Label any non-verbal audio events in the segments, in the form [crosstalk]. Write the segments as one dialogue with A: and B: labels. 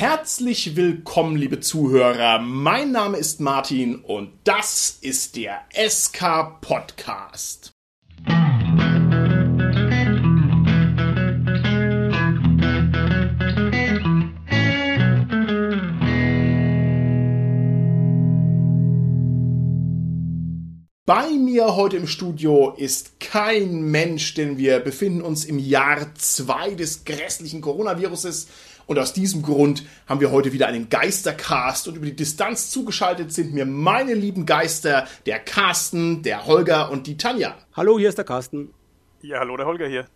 A: Herzlich willkommen, liebe Zuhörer. Mein Name ist Martin und das ist der SK Podcast. Bei mir heute im Studio ist kein Mensch, denn wir befinden uns im Jahr 2 des grässlichen Coronaviruses. Und aus diesem Grund haben wir heute wieder einen Geistercast und über die Distanz zugeschaltet sind mir meine lieben Geister, der Carsten, der Holger und die Tanja.
B: Hallo, hier ist der Carsten.
C: Ja, hallo, der Holger hier.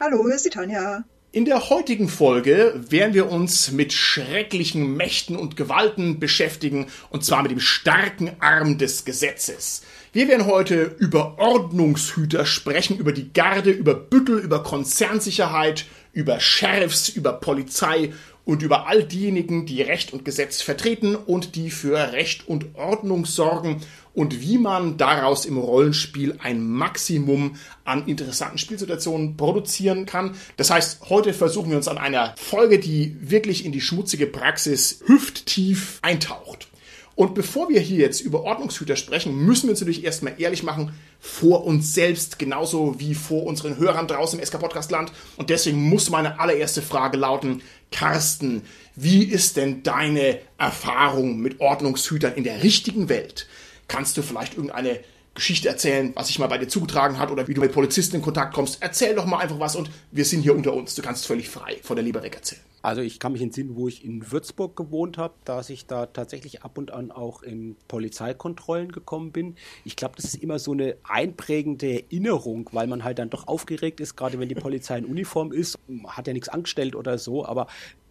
D: Hallo, hier ist die Tanja.
A: In der heutigen Folge werden wir uns mit schrecklichen Mächten und Gewalten beschäftigen, und zwar mit dem starken Arm des Gesetzes. Wir werden heute über Ordnungshüter sprechen, über die Garde, über Büttel, über Konzernsicherheit, über Sheriffs, über Polizei und über all diejenigen, die Recht und Gesetz vertreten und die für Recht und Ordnung sorgen und wie man daraus im Rollenspiel ein Maximum an interessanten Spielsituationen produzieren kann. Das heißt, heute versuchen wir uns an einer Folge, die wirklich in die schmutzige Praxis hüfttief eintaucht. Und bevor wir hier jetzt über Ordnungshüter sprechen, müssen wir uns natürlich erstmal ehrlich machen vor uns selbst, genauso wie vor unseren Hörern draußen im SK Podcast Land. Und deswegen muss meine allererste Frage lauten, Carsten, wie ist denn deine Erfahrung mit Ordnungshütern in der richtigen Welt? Kannst du vielleicht irgendeine Geschichte erzählen, was sich mal bei dir zugetragen hat oder wie du mit Polizisten in Kontakt kommst. Erzähl doch mal einfach was und wir sind hier unter uns. Du kannst völlig frei von der Leber weg erzählen.
B: Also ich kann mich entsinnen, wo ich in Würzburg gewohnt habe, dass ich da tatsächlich ab und an auch in Polizeikontrollen gekommen bin. Ich glaube, das ist immer so eine einprägende Erinnerung, weil man halt dann doch aufgeregt ist, gerade wenn die Polizei in Uniform ist, hat ja nichts angestellt oder so, aber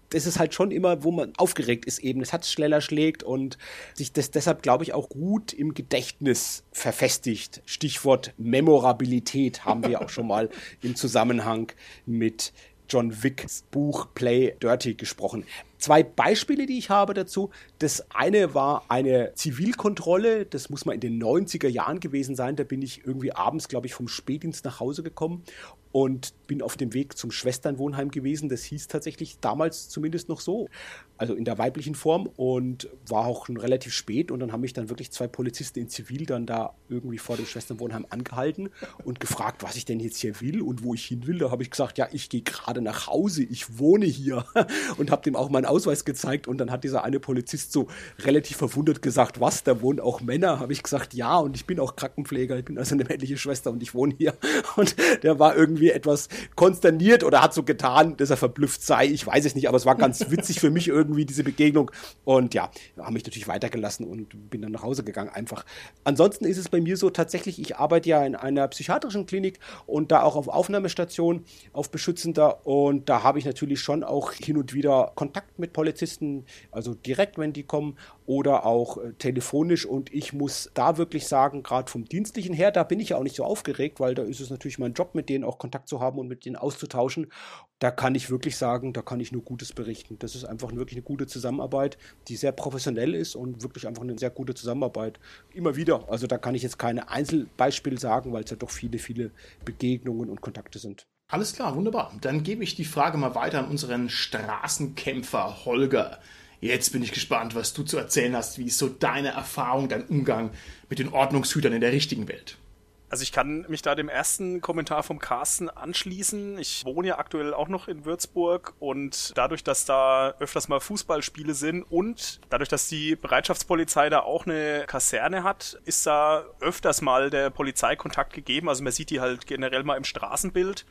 B: das ist halt schon immer, wo man aufgeregt ist eben. Das Herz schneller schlägt und sich das deshalb, glaube ich, auch gut im Gedächtnis verfestigt. Stichwort Memorabilität haben wir auch schon mal im Zusammenhang mit John Wicks Buch Play Dirty gesprochen. Zwei Beispiele, die ich habe dazu. Das eine war eine Zivilkontrolle, das muss mal in den 90er Jahren gewesen sein. Da bin ich irgendwie abends, glaube ich, vom Spätdienst nach Hause gekommen und bin auf dem Weg zum Schwesternwohnheim gewesen. Das hieß tatsächlich damals zumindest noch so, also in der weiblichen Form und war auch schon relativ spät und dann haben mich dann wirklich zwei Polizisten in Zivil dann da irgendwie vor dem Schwesternwohnheim angehalten und gefragt, was ich denn jetzt hier will und wo ich hin will. Da habe ich gesagt, ja, ich gehe gerade nach Hause, ich wohne hier [laughs] und habe dem auch meinen Ausweis gezeigt und dann hat dieser eine Polizist so relativ verwundert gesagt, was, da wohnen auch Männer? Habe ich gesagt, ja und ich bin auch Krankenpfleger, ich bin also eine männliche Schwester und ich wohne hier [laughs] und der war irgendwie etwas konsterniert oder hat so getan, dass er verblüfft sei. Ich weiß es nicht, aber es war ganz witzig für mich irgendwie, diese Begegnung. Und ja, haben mich natürlich weitergelassen und bin dann nach Hause gegangen einfach. Ansonsten ist es bei mir so tatsächlich, ich arbeite ja in einer psychiatrischen Klinik und da auch auf Aufnahmestation, auf beschützender. Und da habe ich natürlich schon auch hin und wieder Kontakt mit Polizisten, also direkt, wenn die kommen oder auch äh, telefonisch. Und ich muss da wirklich sagen, gerade vom Dienstlichen her, da bin ich ja auch nicht so aufgeregt, weil da ist es natürlich mein Job, mit denen auch Kontakt zu haben und mit denen auszutauschen. Da kann ich wirklich sagen, da kann ich nur Gutes berichten. Das ist einfach wirklich eine gute Zusammenarbeit, die sehr professionell ist und wirklich einfach eine sehr gute Zusammenarbeit. Immer wieder. Also da kann ich jetzt keine Einzelbeispiele sagen, weil es ja doch viele, viele Begegnungen und Kontakte sind.
A: Alles klar, wunderbar. Dann gebe ich die Frage mal weiter an unseren Straßenkämpfer Holger. Jetzt bin ich gespannt, was du zu erzählen hast. Wie ist so deine Erfahrung, dein Umgang mit den Ordnungshütern in der richtigen Welt?
C: Also ich kann mich da dem ersten Kommentar vom Carsten anschließen. Ich wohne ja aktuell auch noch in Würzburg und dadurch, dass da öfters mal Fußballspiele sind und dadurch, dass die Bereitschaftspolizei da auch eine Kaserne hat, ist da öfters mal der Polizeikontakt gegeben. Also man sieht die halt generell mal im Straßenbild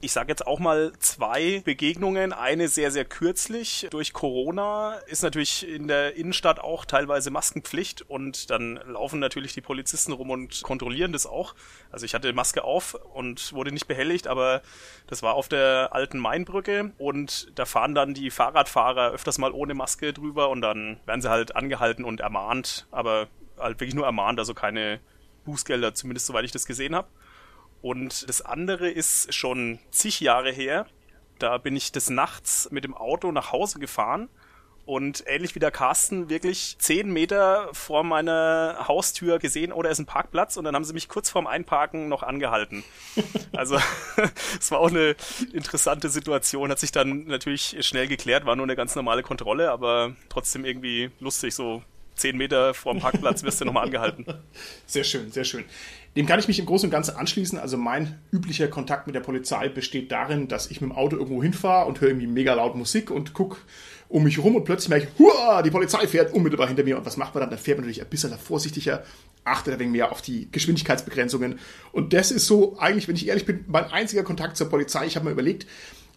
C: ich sage jetzt auch mal zwei Begegnungen. Eine sehr, sehr kürzlich durch Corona ist natürlich in der Innenstadt auch teilweise Maskenpflicht und dann laufen natürlich die Polizisten rum und kontrollieren das auch. Also ich hatte Maske auf und wurde nicht behelligt, aber das war auf der alten Mainbrücke und da fahren dann die Fahrradfahrer öfters mal ohne Maske drüber und dann werden sie halt angehalten und ermahnt, aber halt wirklich nur ermahnt, also keine Bußgelder, zumindest soweit ich das gesehen habe. Und das andere ist schon zig Jahre her. Da bin ich des Nachts mit dem Auto nach Hause gefahren und ähnlich wie der Carsten wirklich zehn Meter vor meiner Haustür gesehen, oder oh, ist ein Parkplatz und dann haben sie mich kurz vorm Einparken noch angehalten. [laughs] Also [laughs] es war auch eine interessante Situation, hat sich dann natürlich schnell geklärt, war nur eine ganz normale Kontrolle, aber trotzdem irgendwie lustig, so zehn Meter vorm Parkplatz wirst du nochmal angehalten. [laughs]
A: Sehr schön, sehr schön. Dem kann ich mich im Großen und Ganzen anschließen. Also mein üblicher Kontakt mit der Polizei besteht darin, dass ich mit dem Auto irgendwo hinfahre und höre irgendwie mega laut Musik und gucke um mich rum und plötzlich merke ich, Hua, die Polizei fährt unmittelbar hinter mir. Und was macht man dann? Dann fährt man natürlich ein bisschen vorsichtiger, achtet ein wenig mehr auf die Geschwindigkeitsbegrenzungen. Und das ist so eigentlich, wenn ich ehrlich bin, mein einziger Kontakt zur Polizei. Ich habe mir überlegt,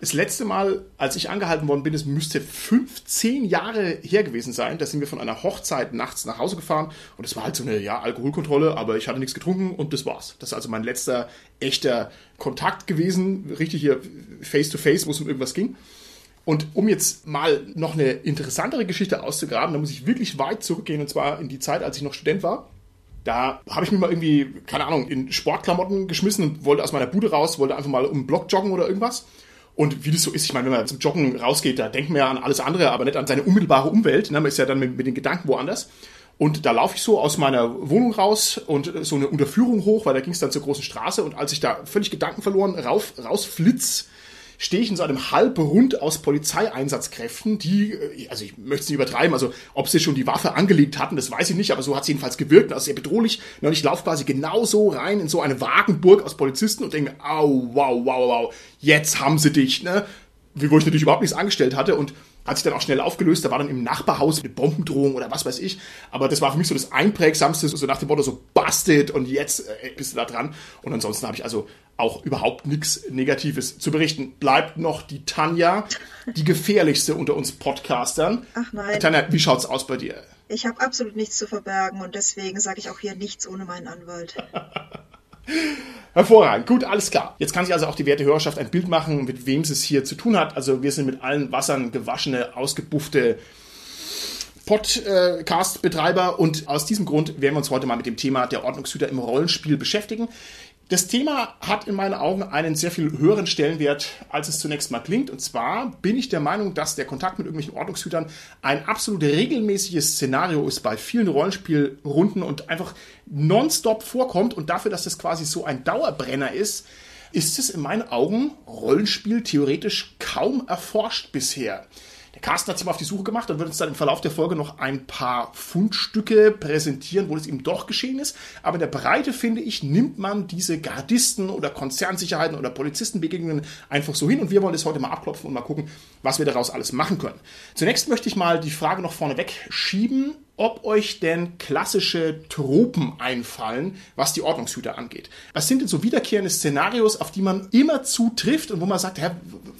A: das letzte Mal, als ich angehalten worden bin, es müsste 15 Jahre her gewesen sein. Da sind wir von einer Hochzeit nachts nach Hause gefahren und es war halt so eine ja, Alkoholkontrolle, aber ich hatte nichts getrunken und das war's. Das ist also mein letzter echter Kontakt gewesen, richtig hier face to face, wo es um irgendwas ging. Und um jetzt mal noch eine interessantere Geschichte auszugraben, da muss ich wirklich weit zurückgehen und zwar in die Zeit, als ich noch Student war. Da habe ich mich mal irgendwie, keine Ahnung, in Sportklamotten geschmissen und wollte aus meiner Bude raus, wollte einfach mal um den Block joggen oder irgendwas. Und wie das so ist, ich meine, wenn man zum Joggen rausgeht, da denkt man ja an alles andere, aber nicht an seine unmittelbare Umwelt. Ne? Man ist ja dann mit, mit den Gedanken woanders. Und da laufe ich so aus meiner Wohnung raus und so eine Unterführung hoch, weil da ging es dann zur großen Straße. Und als ich da völlig Gedanken verloren rauf, rausflitz, stehe ich in so einem Halbrund aus Polizeieinsatzkräften, die, äh, also ich möchte es nicht übertreiben, also ob sie schon die Waffe angelegt hatten, das weiß ich nicht, aber so hat es jedenfalls gewirkt, also sehr bedrohlich. Und ich laufe quasi genauso rein in so eine Wagenburg aus Polizisten und denke, au, wow, wow, wow, jetzt haben sie dich, ne? Wo ich natürlich überhaupt nichts angestellt hatte und hat sich dann auch schnell aufgelöst. Da war dann im Nachbarhaus eine Bombendrohung oder was weiß ich. Aber das war für mich so das Einprägsamste, so nach dem Motto so busted und jetzt äh, bist du da dran. Und ansonsten habe ich also auch überhaupt nichts Negatives zu berichten. Bleibt noch die Tanja, die gefährlichste unter uns Podcastern.
D: Ach nein.
A: Tanja, wie schaut's aus bei dir?
D: Ich habe absolut nichts zu verbergen und deswegen sage ich auch hier nichts ohne meinen Anwalt. [laughs]
A: Hervorragend. Gut, alles klar. Jetzt kann sich also auch die werte Hörerschaft ein Bild machen, mit wem es hier zu tun hat. Also wir sind mit allen Wassern gewaschene, ausgebuffte Podcast-Betreiber und aus diesem Grund werden wir uns heute mal mit dem Thema der Ordnungshüter im Rollenspiel beschäftigen. Das Thema hat in meinen Augen einen sehr viel höheren Stellenwert, als es zunächst mal klingt. Und zwar bin ich der Meinung, dass der Kontakt mit irgendwelchen Ordnungshütern ein absolut regelmäßiges Szenario ist bei vielen Rollenspielrunden und einfach nonstop vorkommt. Und dafür, dass das quasi so ein Dauerbrenner ist, ist es in meinen Augen Rollenspiel theoretisch kaum erforscht bisher. Carsten hat sich mal auf die Suche gemacht und wird uns dann im Verlauf der Folge noch ein paar Fundstücke präsentieren, wo es ihm doch geschehen ist. Aber in der Breite, finde ich, nimmt man diese Gardisten oder Konzernsicherheiten oder Polizistenbegegnungen einfach so hin. Und wir wollen das heute mal abklopfen und mal gucken, was wir daraus alles machen können. Zunächst möchte ich mal die Frage noch vorneweg schieben, ob euch denn klassische Tropen einfallen, was die Ordnungshüter angeht. Was sind denn so wiederkehrende Szenarios, auf die man immer zutrifft und wo man sagt, hä,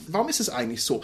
A: warum ist es eigentlich so?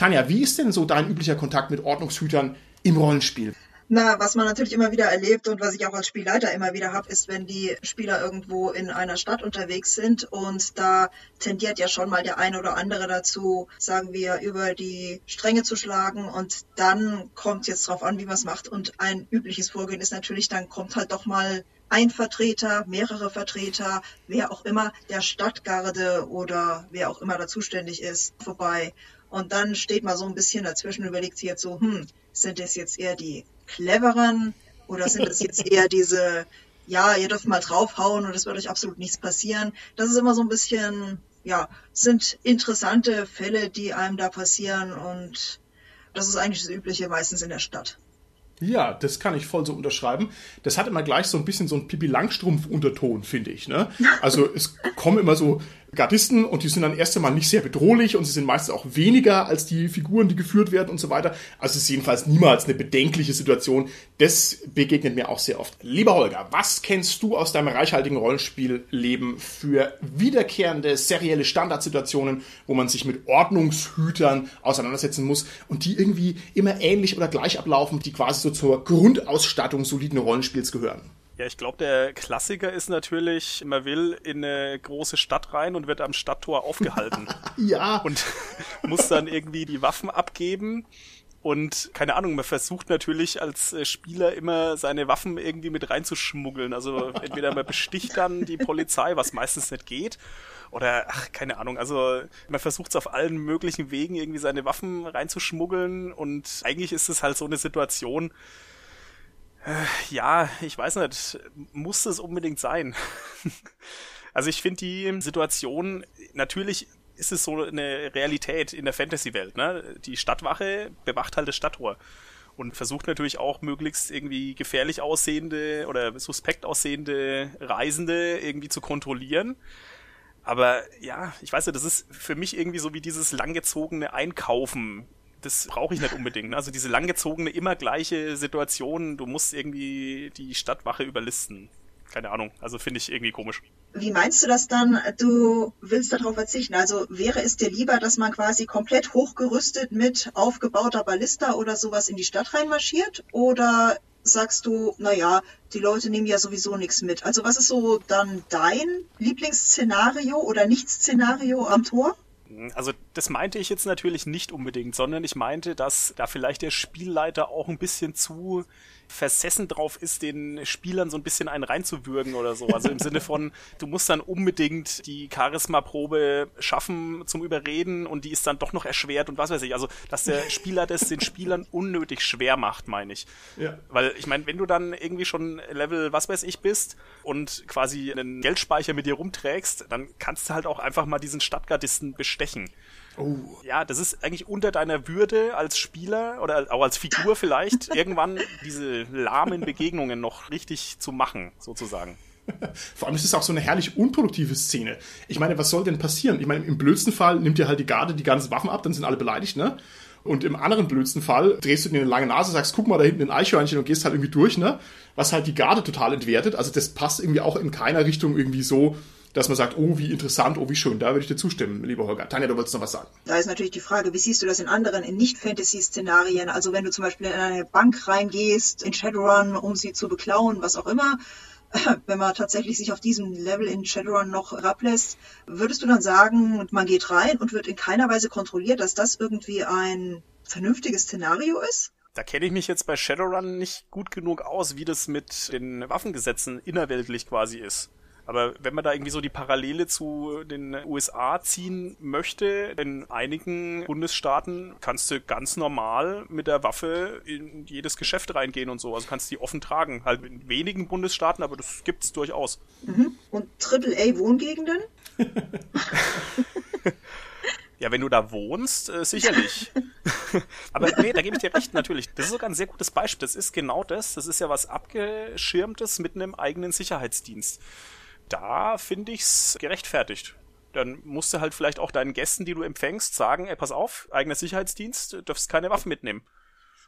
A: Tanja, wie ist denn so dein üblicher Kontakt mit Ordnungshütern im Rollenspiel?
D: Na, was man natürlich immer wieder erlebt und was ich auch als Spielleiter immer wieder habe, ist, wenn die Spieler irgendwo in einer Stadt unterwegs sind und da tendiert ja schon mal der eine oder andere dazu, sagen wir, über die Stränge zu schlagen und dann kommt jetzt drauf an, wie man es macht und ein übliches Vorgehen ist natürlich, dann kommt halt doch mal ein Vertreter, mehrere Vertreter, wer auch immer, der Stadtgarde oder wer auch immer da zuständig ist, vorbei und dann steht man so ein bisschen dazwischen überlegt sich jetzt so, hm, sind das jetzt eher die cleveren oder sind das jetzt eher diese, ja, ihr dürft mal draufhauen und es wird euch absolut nichts passieren. Das ist immer so ein bisschen, ja, sind interessante Fälle, die einem da passieren und das ist eigentlich das Übliche meistens in der Stadt.
A: Ja, das kann ich voll so unterschreiben. Das hat immer gleich so ein bisschen so ein Pipi Langstrumpf-Unterton, finde ich. Ne? Also es kommen immer so Gardisten und die sind dann erst einmal nicht sehr bedrohlich und sie sind meistens auch weniger als die Figuren, die geführt werden und so weiter. Also es ist jedenfalls niemals eine bedenkliche Situation. Das begegnet mir auch sehr oft. Lieber Holger, was kennst du aus deinem reichhaltigen Rollenspielleben für wiederkehrende serielle Standardsituationen, wo man sich mit Ordnungshütern auseinandersetzen muss und die irgendwie immer ähnlich oder gleich ablaufen, die quasi so zur Grundausstattung soliden Rollenspiels gehören?
C: Ja, ich glaube, der Klassiker ist natürlich, man will in eine große Stadt rein und wird am Stadttor aufgehalten. [laughs]
A: ja.
C: Und [laughs] muss dann irgendwie die Waffen abgeben Und keine Ahnung, man versucht natürlich als äh, Spieler immer seine Waffen irgendwie mit reinzuschmuggeln. Also entweder man besticht dann die Polizei, was meistens nicht geht, oder ach, keine Ahnung, also man versucht es auf allen möglichen Wegen irgendwie seine Waffen reinzuschmuggeln und eigentlich ist es halt so eine Situation, ja, ich weiß nicht, muss es unbedingt sein. [laughs] also ich finde die Situation, natürlich ist es so eine Realität in der Fantasy-Welt, ne? Die Stadtwache bewacht halt das Stadttor und versucht natürlich auch möglichst irgendwie gefährlich aussehende oder suspekt aussehende Reisende irgendwie zu kontrollieren. Aber ja, ich weiß ja, das ist für mich irgendwie so wie dieses langgezogene Einkaufen. Das brauche ich nicht unbedingt. Ne? Also diese langgezogene, immer gleiche Situation. Du musst irgendwie die Stadtwache überlisten. Keine Ahnung. Also finde ich irgendwie komisch.
D: Wie meinst du das dann? Du willst darauf verzichten. Also wäre es dir lieber, dass man quasi komplett hochgerüstet mit aufgebauter Ballista oder sowas in die Stadt reinmarschiert? Oder sagst du, naja, die Leute nehmen ja sowieso nichts mit. Also was ist so dann dein Lieblingsszenario oder Nicht-Szenario am Tor?
C: Also das meinte ich jetzt natürlich nicht unbedingt, sondern ich meinte, dass da vielleicht der Spielleiter auch ein bisschen zu versessen drauf ist, den Spielern so ein bisschen einen reinzuwürgen oder so. Also im [laughs] Sinne von, du musst dann unbedingt die Charisma-Probe schaffen zum Überreden und die ist dann doch noch erschwert und was weiß ich. Also, dass der [laughs] Spieler das den Spielern unnötig schwer macht, meine ich. Ja. Weil ich meine, wenn du dann irgendwie schon Level was weiß ich bist und quasi einen Geldspeicher mit dir rumträgst, dann kannst du halt auch einfach mal diesen Stadtgardisten bestechen. Oh. Ja, das ist eigentlich unter deiner Würde als Spieler oder auch als Figur vielleicht, [laughs] irgendwann diese lahmen Begegnungen noch richtig zu machen, sozusagen. [laughs]
A: Vor allem ist es auch so eine herrlich unproduktive Szene. Ich meine, was soll denn passieren? Ich meine, im blödsten Fall nimmt dir halt die Garde die ganzen Waffen ab, dann sind alle beleidigt, ne? Und im anderen blödsten Fall drehst du dir eine lange Nase, sagst, guck mal da hinten ein Eichhörnchen und gehst halt irgendwie durch, ne? Was halt die Garde total entwertet. Also das passt irgendwie auch in keiner Richtung irgendwie so, dass man sagt, oh, wie interessant, oh, wie schön. Da würde ich dir zustimmen, lieber Holger. Tanja, du wolltest noch was sagen.
D: Da ist natürlich die Frage, wie siehst du das in anderen, in Nicht-Fantasy-Szenarien? Also wenn du zum Beispiel in eine Bank reingehst, in Shadowrun, um sie zu beklauen, was auch immer, [laughs] wenn man tatsächlich sich auf diesem Level in Shadowrun noch ablässt, würdest du dann sagen, man geht rein und wird in keiner Weise kontrolliert, dass das irgendwie ein vernünftiges Szenario ist?
C: Da kenne ich mich jetzt bei Shadowrun nicht gut genug aus, wie das mit den Waffengesetzen innerweltlich quasi ist. Aber wenn man da irgendwie so die Parallele zu den USA ziehen möchte, in einigen Bundesstaaten kannst du ganz normal mit der Waffe in jedes Geschäft reingehen und so. Also kannst du die offen tragen. Halt in wenigen Bundesstaaten, aber das gibt's durchaus.
D: Mhm. Und AAA-Wohngegenden? [laughs] [laughs]
C: Ja, wenn du da wohnst, äh, sicherlich. [laughs] Aber nee, da gebe ich dir recht, natürlich. Das ist sogar ein sehr gutes Beispiel. Das ist genau das. Das ist ja was Abgeschirmtes mit einem eigenen Sicherheitsdienst da finde ich's gerechtfertigt. Dann musst du halt vielleicht auch deinen Gästen, die du empfängst, sagen, ey, pass auf, eigener Sicherheitsdienst, du darfst keine Waffen mitnehmen.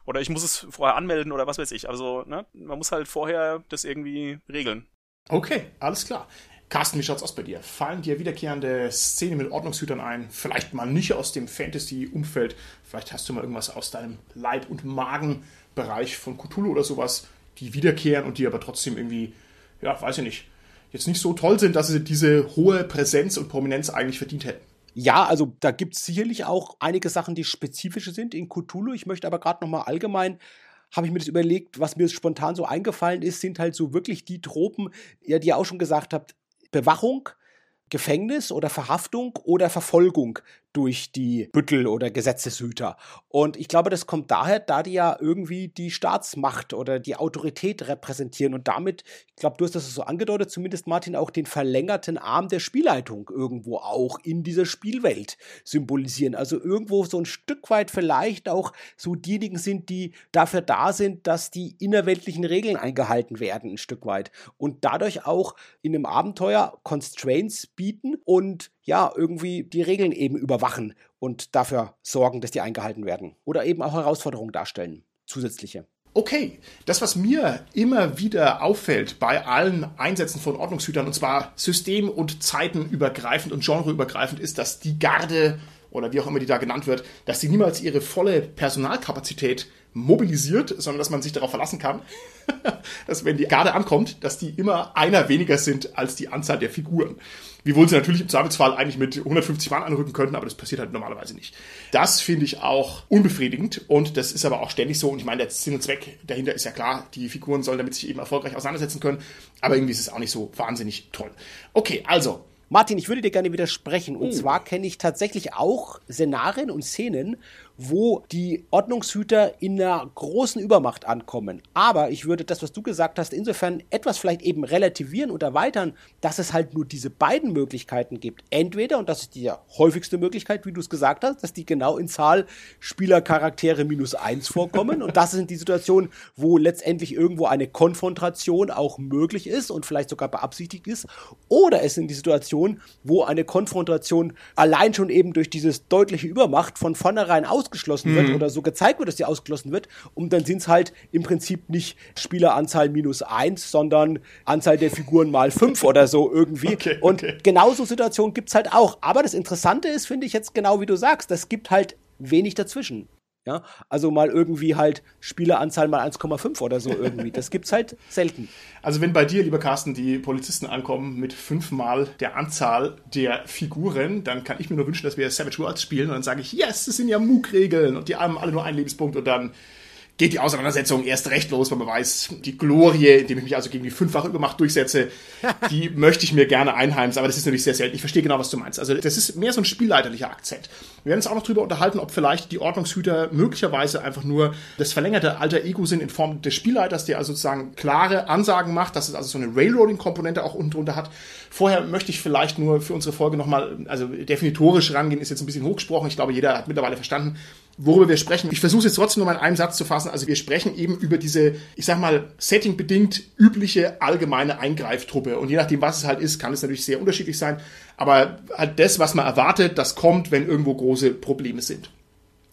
C: Oder ich muss es vorher anmelden oder was weiß ich. Also, ne, man muss halt vorher das irgendwie regeln.
A: Okay, alles klar. Carsten, wie schaut's aus bei dir? Fallen dir wiederkehrende Szenen mit Ordnungshütern ein? Vielleicht mal nicht aus dem Fantasy-Umfeld. Vielleicht hast du mal irgendwas aus deinem Leib- und Magenbereich von Cthulhu oder sowas, die wiederkehren und die aber trotzdem irgendwie, ja, weiß ich nicht, jetzt nicht so toll sind, dass sie diese hohe Präsenz und Prominenz eigentlich verdient hätten.
B: Ja, also da gibt es sicherlich auch einige Sachen, die spezifische sind in Cthulhu. Ich möchte aber gerade nochmal allgemein habe ich mir das überlegt, was mir spontan so eingefallen ist, sind halt so wirklich die Tropen, ja, die ihr auch schon gesagt habt, Bewachung, Gefängnis oder Verhaftung oder Verfolgung durch die Büttel oder Gesetzeshüter. Und ich glaube, das kommt daher, da die ja irgendwie die Staatsmacht oder die Autorität repräsentieren und damit, ich glaube, du hast das so angedeutet, zumindest Martin, auch den verlängerten Arm der Spielleitung irgendwo auch in dieser Spielwelt symbolisieren. Also irgendwo so ein Stück weit vielleicht auch so diejenigen sind, die dafür da sind, dass die innerweltlichen Regeln eingehalten werden, ein Stück weit. Und dadurch auch in einem Abenteuer Constraints bieten und ja, irgendwie die Regeln eben überwachen und dafür sorgen, dass die eingehalten werden. Oder eben auch Herausforderungen darstellen, zusätzliche.
A: Okay, das, was mir immer wieder auffällt bei allen Einsätzen von Ordnungshütern, und zwar system- und zeitenübergreifend und genreübergreifend, ist, dass die Garde oder wie auch immer die da genannt wird, dass die niemals ihre volle Personalkapazität mobilisiert, sondern dass man sich darauf verlassen kann, [laughs] dass wenn die Garde ankommt, dass die immer einer weniger sind als die Anzahl der Figuren. Wiewohl sie natürlich im Zweifelsfall eigentlich mit 150 Mann anrücken könnten, aber das passiert halt normalerweise nicht. Das finde ich auch unbefriedigend und das ist aber auch ständig so. Und ich meine, der Sinn und Zweck dahinter ist ja klar, die Figuren sollen damit sich eben erfolgreich auseinandersetzen können, aber irgendwie ist es auch nicht so wahnsinnig toll. Okay, also
B: Martin, ich würde dir gerne widersprechen. Und oh. zwar kenne ich tatsächlich auch Szenarien und Szenen, wo die Ordnungshüter in einer großen Übermacht ankommen. Aber ich würde das, was du gesagt hast, insofern etwas vielleicht eben relativieren und erweitern, dass es halt nur diese beiden Möglichkeiten gibt. Entweder, und das ist die häufigste Möglichkeit, wie du es gesagt hast, dass die genau in Zahl Spielercharaktere minus eins vorkommen. und das sind die Situationen, wo letztendlich irgendwo eine Konfrontation auch möglich ist und vielleicht sogar beabsichtigt ist. Oder es sind die Situationen, wo eine Konfrontation allein schon eben durch dieses deutliche Übermacht von vornherein aus ausgeschlossen wird mhm. oder so gezeigt wird, dass sie ausgeschlossen wird. Und dann sind es halt im Prinzip nicht Spieleranzahl minus eins, sondern Anzahl der Figuren mal fünf oder so irgendwie. [laughs] Okay, und okay. genauso Situationen gibt es halt auch. Aber das Interessante ist, finde ich jetzt genau wie du sagst, das gibt halt wenig dazwischen. Ja, also mal irgendwie halt Spieleranzahl mal 1,5 oder so irgendwie. Das gibt's halt selten.
A: Also wenn bei dir, lieber Carsten, die Polizisten ankommen mit fünfmal der Anzahl der Figuren, dann kann ich mir nur wünschen, dass wir Savage Worlds spielen und dann sage ich, yes, das sind ja MOOC-Regeln und die haben alle nur einen Lebenspunkt und dann geht die Auseinandersetzung erst recht los, weil man weiß, die Glorie, indem ich mich also gegen die fünffache Übermacht durchsetze, [laughs] die möchte ich mir gerne einheimsen, aber das ist natürlich sehr selten. Ich verstehe genau, was du meinst. Also das ist mehr so ein spielleiterlicher Akzent. Wir werden uns auch noch darüber unterhalten, ob vielleicht die Ordnungshüter möglicherweise einfach nur das verlängerte alter Ego sind in Form des Spielleiters, der also sozusagen klare Ansagen macht, dass es also so eine Railroading-Komponente auch unten drunter hat. Vorher möchte ich vielleicht nur für unsere Folge nochmal, also definitorisch rangehen, ist jetzt ein bisschen hochgesprochen. Ich glaube, jeder hat mittlerweile verstanden, worüber wir sprechen. Ich versuche jetzt trotzdem nur mal in einem Satz zu fassen. Also wir sprechen eben über diese, ich sag mal, settingbedingt übliche allgemeine Eingreiftruppe. Und je nachdem, was es halt ist, kann es natürlich sehr unterschiedlich sein. Aber halt das, was man erwartet, das kommt, wenn irgendwo große Probleme sind.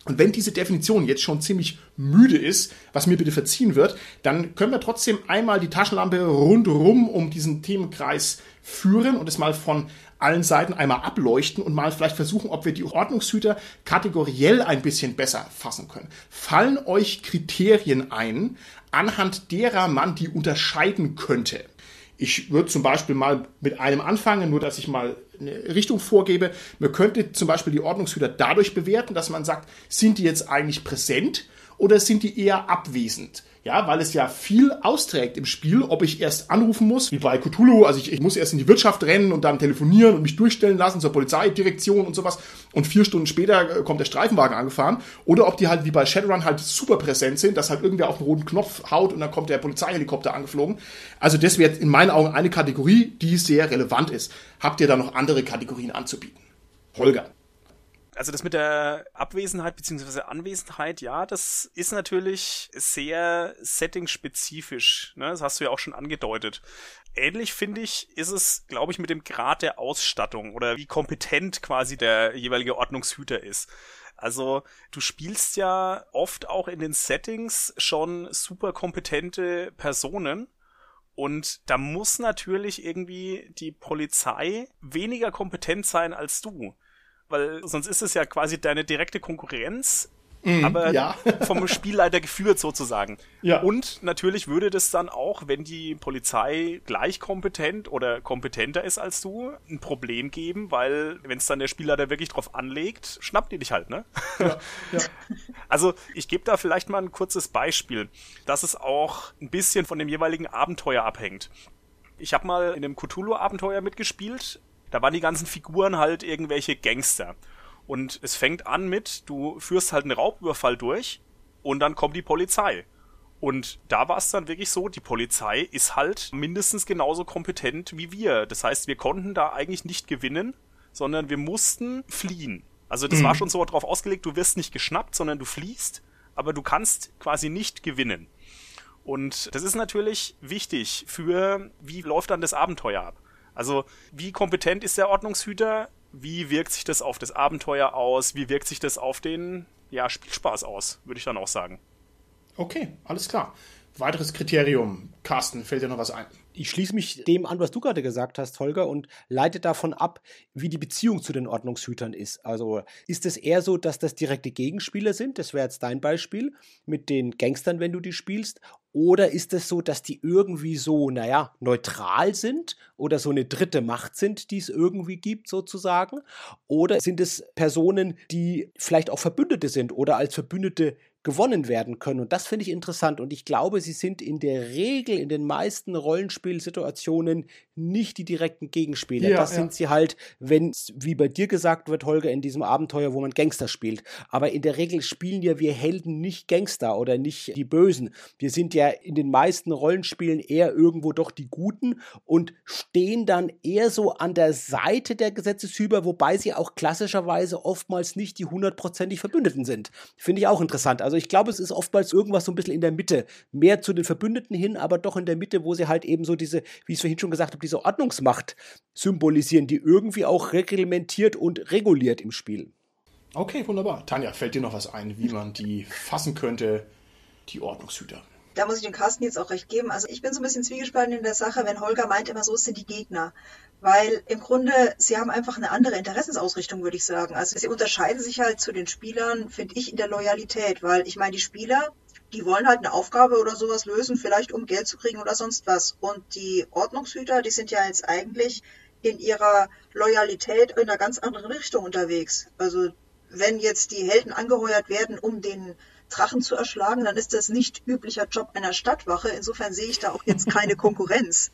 A: Und wenn diese Definition jetzt schon ziemlich müde ist, was mir bitte verziehen wird, dann können wir trotzdem einmal die Taschenlampe rundherum um diesen Themenkreis führen und es mal von allen Seiten einmal ableuchten und mal vielleicht versuchen, ob wir die Ordnungshüter kategoriell ein bisschen besser fassen können. Fallen euch Kriterien ein, anhand derer man die unterscheiden könnte? Ich würde zum Beispiel mal mit einem anfangen, nur dass ich mal eine Richtung vorgebe. Man könnte zum Beispiel die Ordnungshüter dadurch bewerten, dass man sagt, sind die jetzt eigentlich präsent oder sind die eher abwesend? Ja, weil es ja viel austrägt im Spiel, ob ich erst anrufen muss, wie bei Cthulhu, also ich, ich muss erst in die Wirtschaft rennen und dann telefonieren und mich durchstellen lassen zur Polizeidirektion und sowas und vier Stunden später äh, kommt der Streifenwagen angefahren oder ob die halt wie bei Shadowrun halt super präsent sind, dass halt irgendwer auf den roten Knopf haut und dann kommt der Polizeihelikopter angeflogen. Also das wäre in meinen Augen eine Kategorie, die sehr relevant ist. Habt ihr da noch andere Kategorien anzubieten? Holger
C: also das mit der Abwesenheit beziehungsweise Anwesenheit, ja, das ist natürlich sehr setting-spezifisch. Ne? Das hast du ja auch schon angedeutet. Ähnlich finde ich, ist es, glaube ich, mit dem Grad der Ausstattung oder wie kompetent quasi der jeweilige Ordnungshüter ist. Also du spielst ja oft auch in den Settings schon super kompetente Personen. Und da muss natürlich irgendwie die Polizei weniger kompetent sein als du weil sonst ist es ja quasi deine direkte Konkurrenz, mm, aber ja. [laughs] vom Spielleiter geführt sozusagen. Ja. Und natürlich würde das dann auch, wenn die Polizei gleich kompetent oder kompetenter ist als du, ein Problem geben, weil wenn es dann der Spielleiter wirklich drauf anlegt, schnappt die dich halt, ne? Ja. ja. [laughs] Also ich gebe da vielleicht mal ein kurzes Beispiel, dass es auch ein bisschen von dem jeweiligen Abenteuer abhängt. Ich habe mal in einem Cthulhu-Abenteuer mitgespielt, da waren die ganzen Figuren halt irgendwelche Gangster. Und es fängt an mit, du führst halt einen Raubüberfall durch und dann kommt die Polizei. Und da war es dann wirklich so, die Polizei ist halt mindestens genauso kompetent wie wir. Das heißt, wir konnten da eigentlich nicht gewinnen, sondern wir mussten fliehen. Also das mhm. war schon so darauf ausgelegt, du wirst nicht geschnappt, sondern du fliehst, aber du kannst quasi nicht gewinnen. Und das ist natürlich wichtig für, wie läuft dann das Abenteuer ab. Also, wie kompetent ist der Ordnungshüter? Wie wirkt sich das auf das Abenteuer aus? Wie wirkt sich das auf den ja, Spielspaß aus, würde ich dann auch sagen.
A: Okay, alles klar. Weiteres Kriterium, Carsten, fällt dir noch was ein?
B: Ich schließe mich dem an, was du gerade gesagt hast, Holger, und leite davon ab, wie die Beziehung zu den Ordnungshütern ist. Also ist es eher so, dass das direkte Gegenspieler sind? Das wäre jetzt dein Beispiel mit den Gangstern, wenn du die spielst. Oder ist es so, dass die irgendwie so, naja, neutral sind oder so eine dritte Macht sind, die es irgendwie gibt, sozusagen? Oder sind es Personen, die vielleicht auch Verbündete sind oder als Verbündete gewonnen werden können. Und das finde ich interessant. Und ich glaube, sie sind in der Regel in den meisten Rollenspielsituationen nicht die direkten Gegenspieler. Ja, das ja. sind sie halt, wenn, wie bei dir gesagt wird, Holger, in diesem Abenteuer, wo man Gangster spielt. Aber in der Regel spielen ja wir Helden nicht Gangster oder nicht die Bösen. Wir sind ja in den meisten Rollenspielen eher irgendwo doch die Guten und stehen dann eher so an der Seite der Gesetzeshüber, wobei sie auch klassischerweise oftmals nicht die hundertprozentig Verbündeten sind. Finde ich auch interessant. Also ich glaube, es ist oftmals irgendwas so ein bisschen in der Mitte. Mehr zu den Verbündeten hin, aber doch in der Mitte, wo sie halt eben so diese, wie ich es vorhin schon gesagt habe, diese Ordnungsmacht symbolisieren, die irgendwie auch reglementiert und reguliert im Spiel.
A: Okay, wunderbar. Tanja, fällt dir noch was ein, wie man die fassen könnte, die Ordnungshüter?
D: da muss ich dem Carsten jetzt auch recht geben. Also ich bin so ein bisschen zwiegespalten in der Sache, wenn Holger meint immer, so sind die Gegner. Weil im Grunde, sie haben einfach eine andere Interessensausrichtung, würde ich sagen. Also sie unterscheiden sich halt zu den Spielern, finde ich, in der Loyalität. Weil ich meine, die Spieler, die wollen halt eine Aufgabe oder sowas lösen, vielleicht um Geld zu kriegen oder sonst was. Und die Ordnungshüter, die sind ja jetzt eigentlich in ihrer Loyalität in einer ganz anderen Richtung unterwegs. Also wenn jetzt die Helden angeheuert werden, um den Drachen zu erschlagen, dann ist das nicht üblicher Job einer Stadtwache. Insofern sehe ich da auch jetzt keine [laughs] Konkurrenz.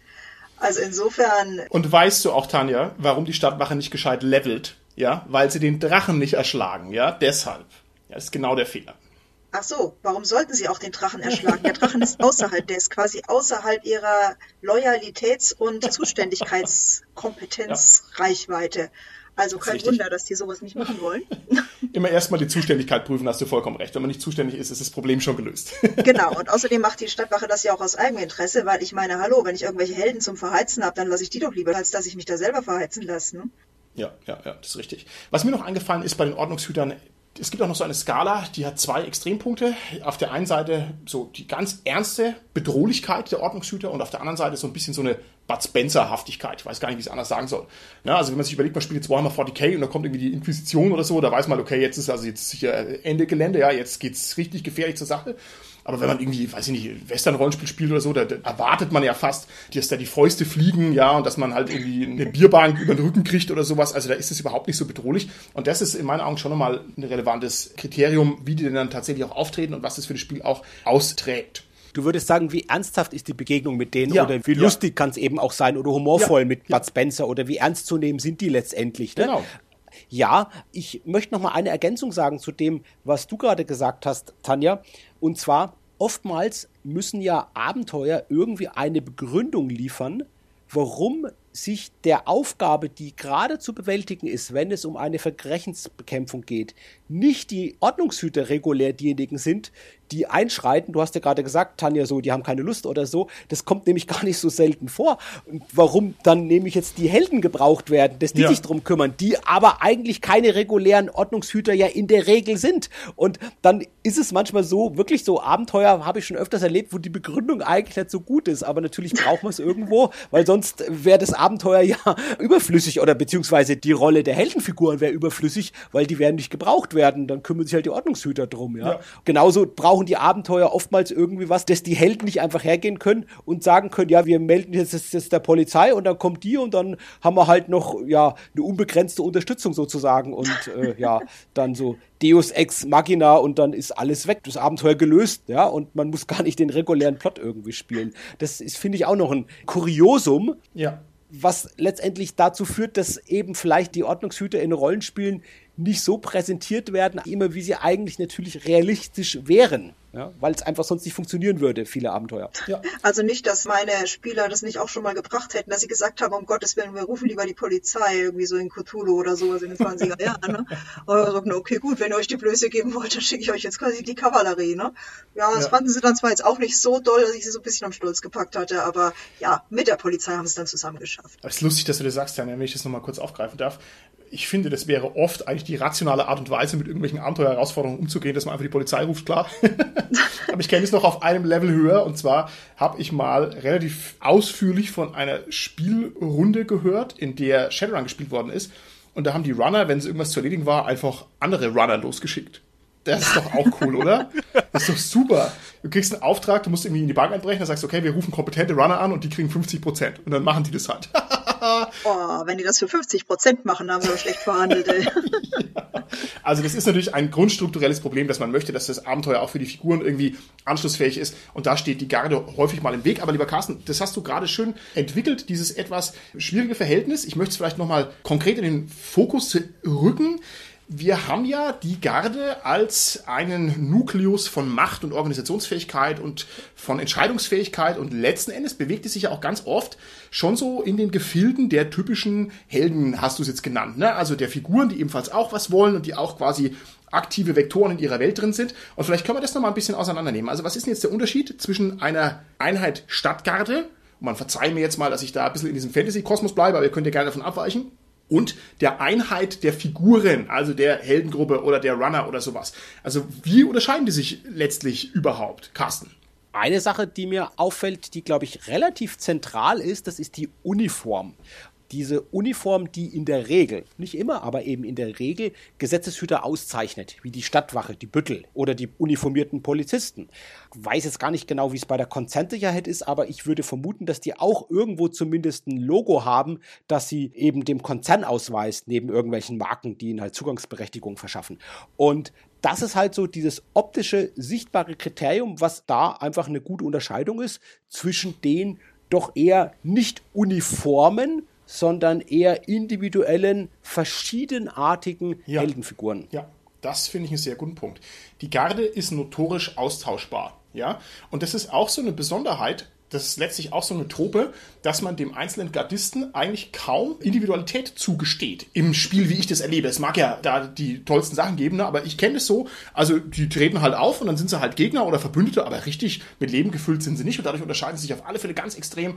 D: Also insofern.
A: Und weißt du auch, Tanja, warum die Stadtwache nicht gescheit levelt? Ja, weil sie den Drachen nicht erschlagen, ja, deshalb. Ja, das ist genau der Fehler.
D: Ach so, warum sollten sie auch den Drachen erschlagen? Der Drachen ist außerhalb, der ist quasi außerhalb ihrer Loyalitäts- und [laughs] Zuständigkeitskompetenzreichweite. Ja. Also kein Richtig. Wunder, dass die sowas nicht machen wollen. [laughs]
A: Immer erstmal die Zuständigkeit prüfen, hast du vollkommen recht. Wenn man nicht zuständig ist, ist das Problem schon gelöst. [laughs]
D: genau, und außerdem macht die Stadtwache das ja auch aus Eigeninteresse, weil ich meine, hallo, wenn ich irgendwelche Helden zum Verheizen habe, dann lasse ich die doch lieber, als dass ich mich da selber verheizen lasse. Ne?
A: Ja, ja, ja, das ist richtig. Was mir noch eingefallen ist bei den Ordnungshütern, es gibt auch noch so eine Skala, die hat zwei Extrempunkte. Auf der einen Seite so die ganz ernste Bedrohlichkeit der Ordnungshüter und auf der anderen Seite so ein bisschen so eine Bud Spencer-Haftigkeit. Ich weiß gar nicht, wie ich es anders sagen soll. Ja, also wenn man sich überlegt, man spielt jetzt Warhammer 40k und da kommt irgendwie die Inquisition oder so, da weiß man, okay, jetzt ist also jetzt sicher Ende Gelände, ja, jetzt geht's richtig gefährlich zur Sache. Aber wenn man irgendwie, weiß ich nicht, Western-Rollenspiel spielt oder so, da, da, erwartet man ja fast, dass da die Fäuste fliegen, ja, und dass man halt irgendwie eine Bierbank über den Rücken kriegt oder sowas. Also da ist es überhaupt nicht so bedrohlich. Und das ist in meinen Augen schon nochmal ein relevantes Kriterium, wie die denn dann tatsächlich auch auftreten und was das für das Spiel auch austrägt.
B: Du würdest sagen, wie ernsthaft ist die Begegnung mit denen ja, oder wie ja. lustig kann es eben auch sein oder humorvoll ja, mit Bud Spencer oder wie ernst zu nehmen sind die letztendlich. Ne? Genau. Ja, ich möchte noch mal eine Ergänzung sagen zu dem, was du gerade gesagt hast, Tanja. Und zwar, oftmals müssen ja Abenteuer irgendwie eine Begründung liefern, warum sich der Aufgabe, die gerade zu bewältigen ist, wenn es um eine Verbrechensbekämpfung geht, nicht die Ordnungshüter regulär diejenigen sind, die einschreiten. Du hast ja gerade gesagt, Tanja, so, die haben keine Lust oder so. Das kommt nämlich gar nicht so selten vor. Und warum dann nämlich jetzt die Helden gebraucht werden, dass die ja. sich drum kümmern, die aber eigentlich keine regulären Ordnungshüter ja in der Regel sind. Und dann ist es manchmal so, wirklich so Abenteuer habe ich schon öfters erlebt, wo die Begründung eigentlich nicht so gut ist. Aber natürlich braucht man es irgendwo, weil sonst wäre das Abenteuer ja [laughs] überflüssig oder beziehungsweise die Rolle der Heldenfiguren wäre überflüssig, weil die werden nicht gebraucht werden. Dann kümmern sich halt die Ordnungshüter drum, ja. ja. Genauso braucht brauchen die Abenteuer oftmals irgendwie was, dass die Helden nicht einfach hergehen können und sagen können, ja, wir melden jetzt das, das der Polizei und dann kommt die und dann haben wir halt noch ja eine unbegrenzte Unterstützung sozusagen und äh, ja, dann so Deus ex machina und dann ist alles weg, das Abenteuer gelöst, ja, und man muss gar nicht den regulären Plot irgendwie spielen. Das ist finde ich auch noch ein Kuriosum. Ja was letztendlich dazu führt, dass eben vielleicht die Ordnungshüter in Rollenspielen nicht so präsentiert werden, immer wie sie eigentlich natürlich realistisch wären ja, weil es einfach sonst nicht funktionieren würde, viele Abenteuer.
D: Ja. Also nicht, dass meine Spieler das nicht auch schon mal gebracht hätten, dass sie gesagt haben, um Gottes Willen, wir rufen lieber die Polizei, irgendwie so in Cthulhu oder sowas in den 20er [laughs] Jahren. Ne? Aber sagen, okay, gut, wenn ihr euch die Blöße geben wollt, dann schicke ich euch jetzt quasi die Kavallerie. Ne? Ja, das ja. fanden sie dann zwar jetzt auch nicht so doll, dass ich sie so ein bisschen am Stolz gepackt hatte, aber ja, mit der Polizei haben sie es dann zusammen geschafft.
A: Es ist lustig, dass du das sagst, Jan, wenn ich das nochmal kurz aufgreifen darf ich finde, das wäre oft eigentlich die rationale Art und Weise, mit irgendwelchen Abenteuerherausforderungen umzugehen, dass man einfach die Polizei ruft, klar. [laughs] [laughs] Aber ich kenne es noch auf einem Level höher. Und zwar habe ich mal relativ ausführlich von einer Spielrunde gehört, in der Shadowrun gespielt worden ist. Und da haben die Runner, wenn es irgendwas zu erledigen war, einfach andere Runner losgeschickt. Das ist doch auch cool, oder? Das ist doch super. Du kriegst einen Auftrag, du musst irgendwie in die Bank einbrechen, dann sagst du, okay, wir rufen kompetente Runner an und die kriegen 50 Prozent. Und dann machen die das halt. [laughs]
D: oh, wenn die das für 50 Prozent machen, haben sie doch schlecht verhandelt, ey.
A: ja. [laughs] Also das ist natürlich ein grundstrukturelles Problem, dass man möchte, dass das Abenteuer auch für die Figuren irgendwie anschlussfähig ist. Und da steht die Garde häufig mal im Weg. Aber lieber Carsten, das hast du gerade schön entwickelt, dieses etwas schwierige Verhältnis. Ich möchte es vielleicht nochmal konkret in den Fokus rücken. Wir haben ja die Garde als einen Nukleus von Macht und Organisationsfähigkeit und von Entscheidungsfähigkeit und letzten Endes bewegt es sich ja auch ganz oft schon so in den Gefilden der typischen Helden, hast du es jetzt genannt, ne? Also der Figuren, die ebenfalls auch was wollen und die auch quasi aktive Vektoren in ihrer Welt drin sind. Und vielleicht können wir das nochmal ein bisschen auseinandernehmen. Also was ist denn jetzt der Unterschied zwischen einer Einheit Stadtgarde, man verzeiht mir jetzt mal, dass ich da ein bisschen in diesem Fantasy-Kosmos bleibe, aber ihr könnt ja gerne davon abweichen, und der Einheit der Figuren, also der Heldengruppe oder der Runner oder sowas. Also wie unterscheiden die sich letztlich überhaupt, Carsten?
B: Eine Sache, die mir auffällt, die, glaube ich, relativ zentral ist, das ist die Uniform diese Uniform, die in der Regel, nicht immer, aber eben in der Regel Gesetzeshüter auszeichnet, wie die Stadtwache, die Büttel oder die uniformierten Polizisten. Ich weiß jetzt gar nicht genau, wie es bei der Konzernsicherheit ist, aber ich würde vermuten, dass die auch irgendwo zumindest ein Logo haben, das sie eben dem Konzern ausweist, neben irgendwelchen Marken, die ihnen halt Zugangsberechtigung verschaffen. Und das ist halt so dieses optische, sichtbare Kriterium, was da einfach eine gute Unterscheidung ist zwischen den doch eher nicht uniformen, sondern eher individuellen, verschiedenartigen ja. Heldenfiguren.
A: Ja, das finde ich einen sehr guten Punkt. Die Garde ist notorisch austauschbar. Ja, und das ist auch so eine Besonderheit, das ist letztlich auch so eine Trope, dass man dem einzelnen Gardisten eigentlich kaum Individualität zugesteht im Spiel, wie ich das erlebe. Es mag ja da die tollsten Sachen geben, ne? aber ich kenne es so, also die treten halt auf und dann sind sie halt Gegner oder Verbündete, aber richtig mit Leben gefüllt sind sie nicht und dadurch unterscheiden sie sich auf alle Fälle ganz extrem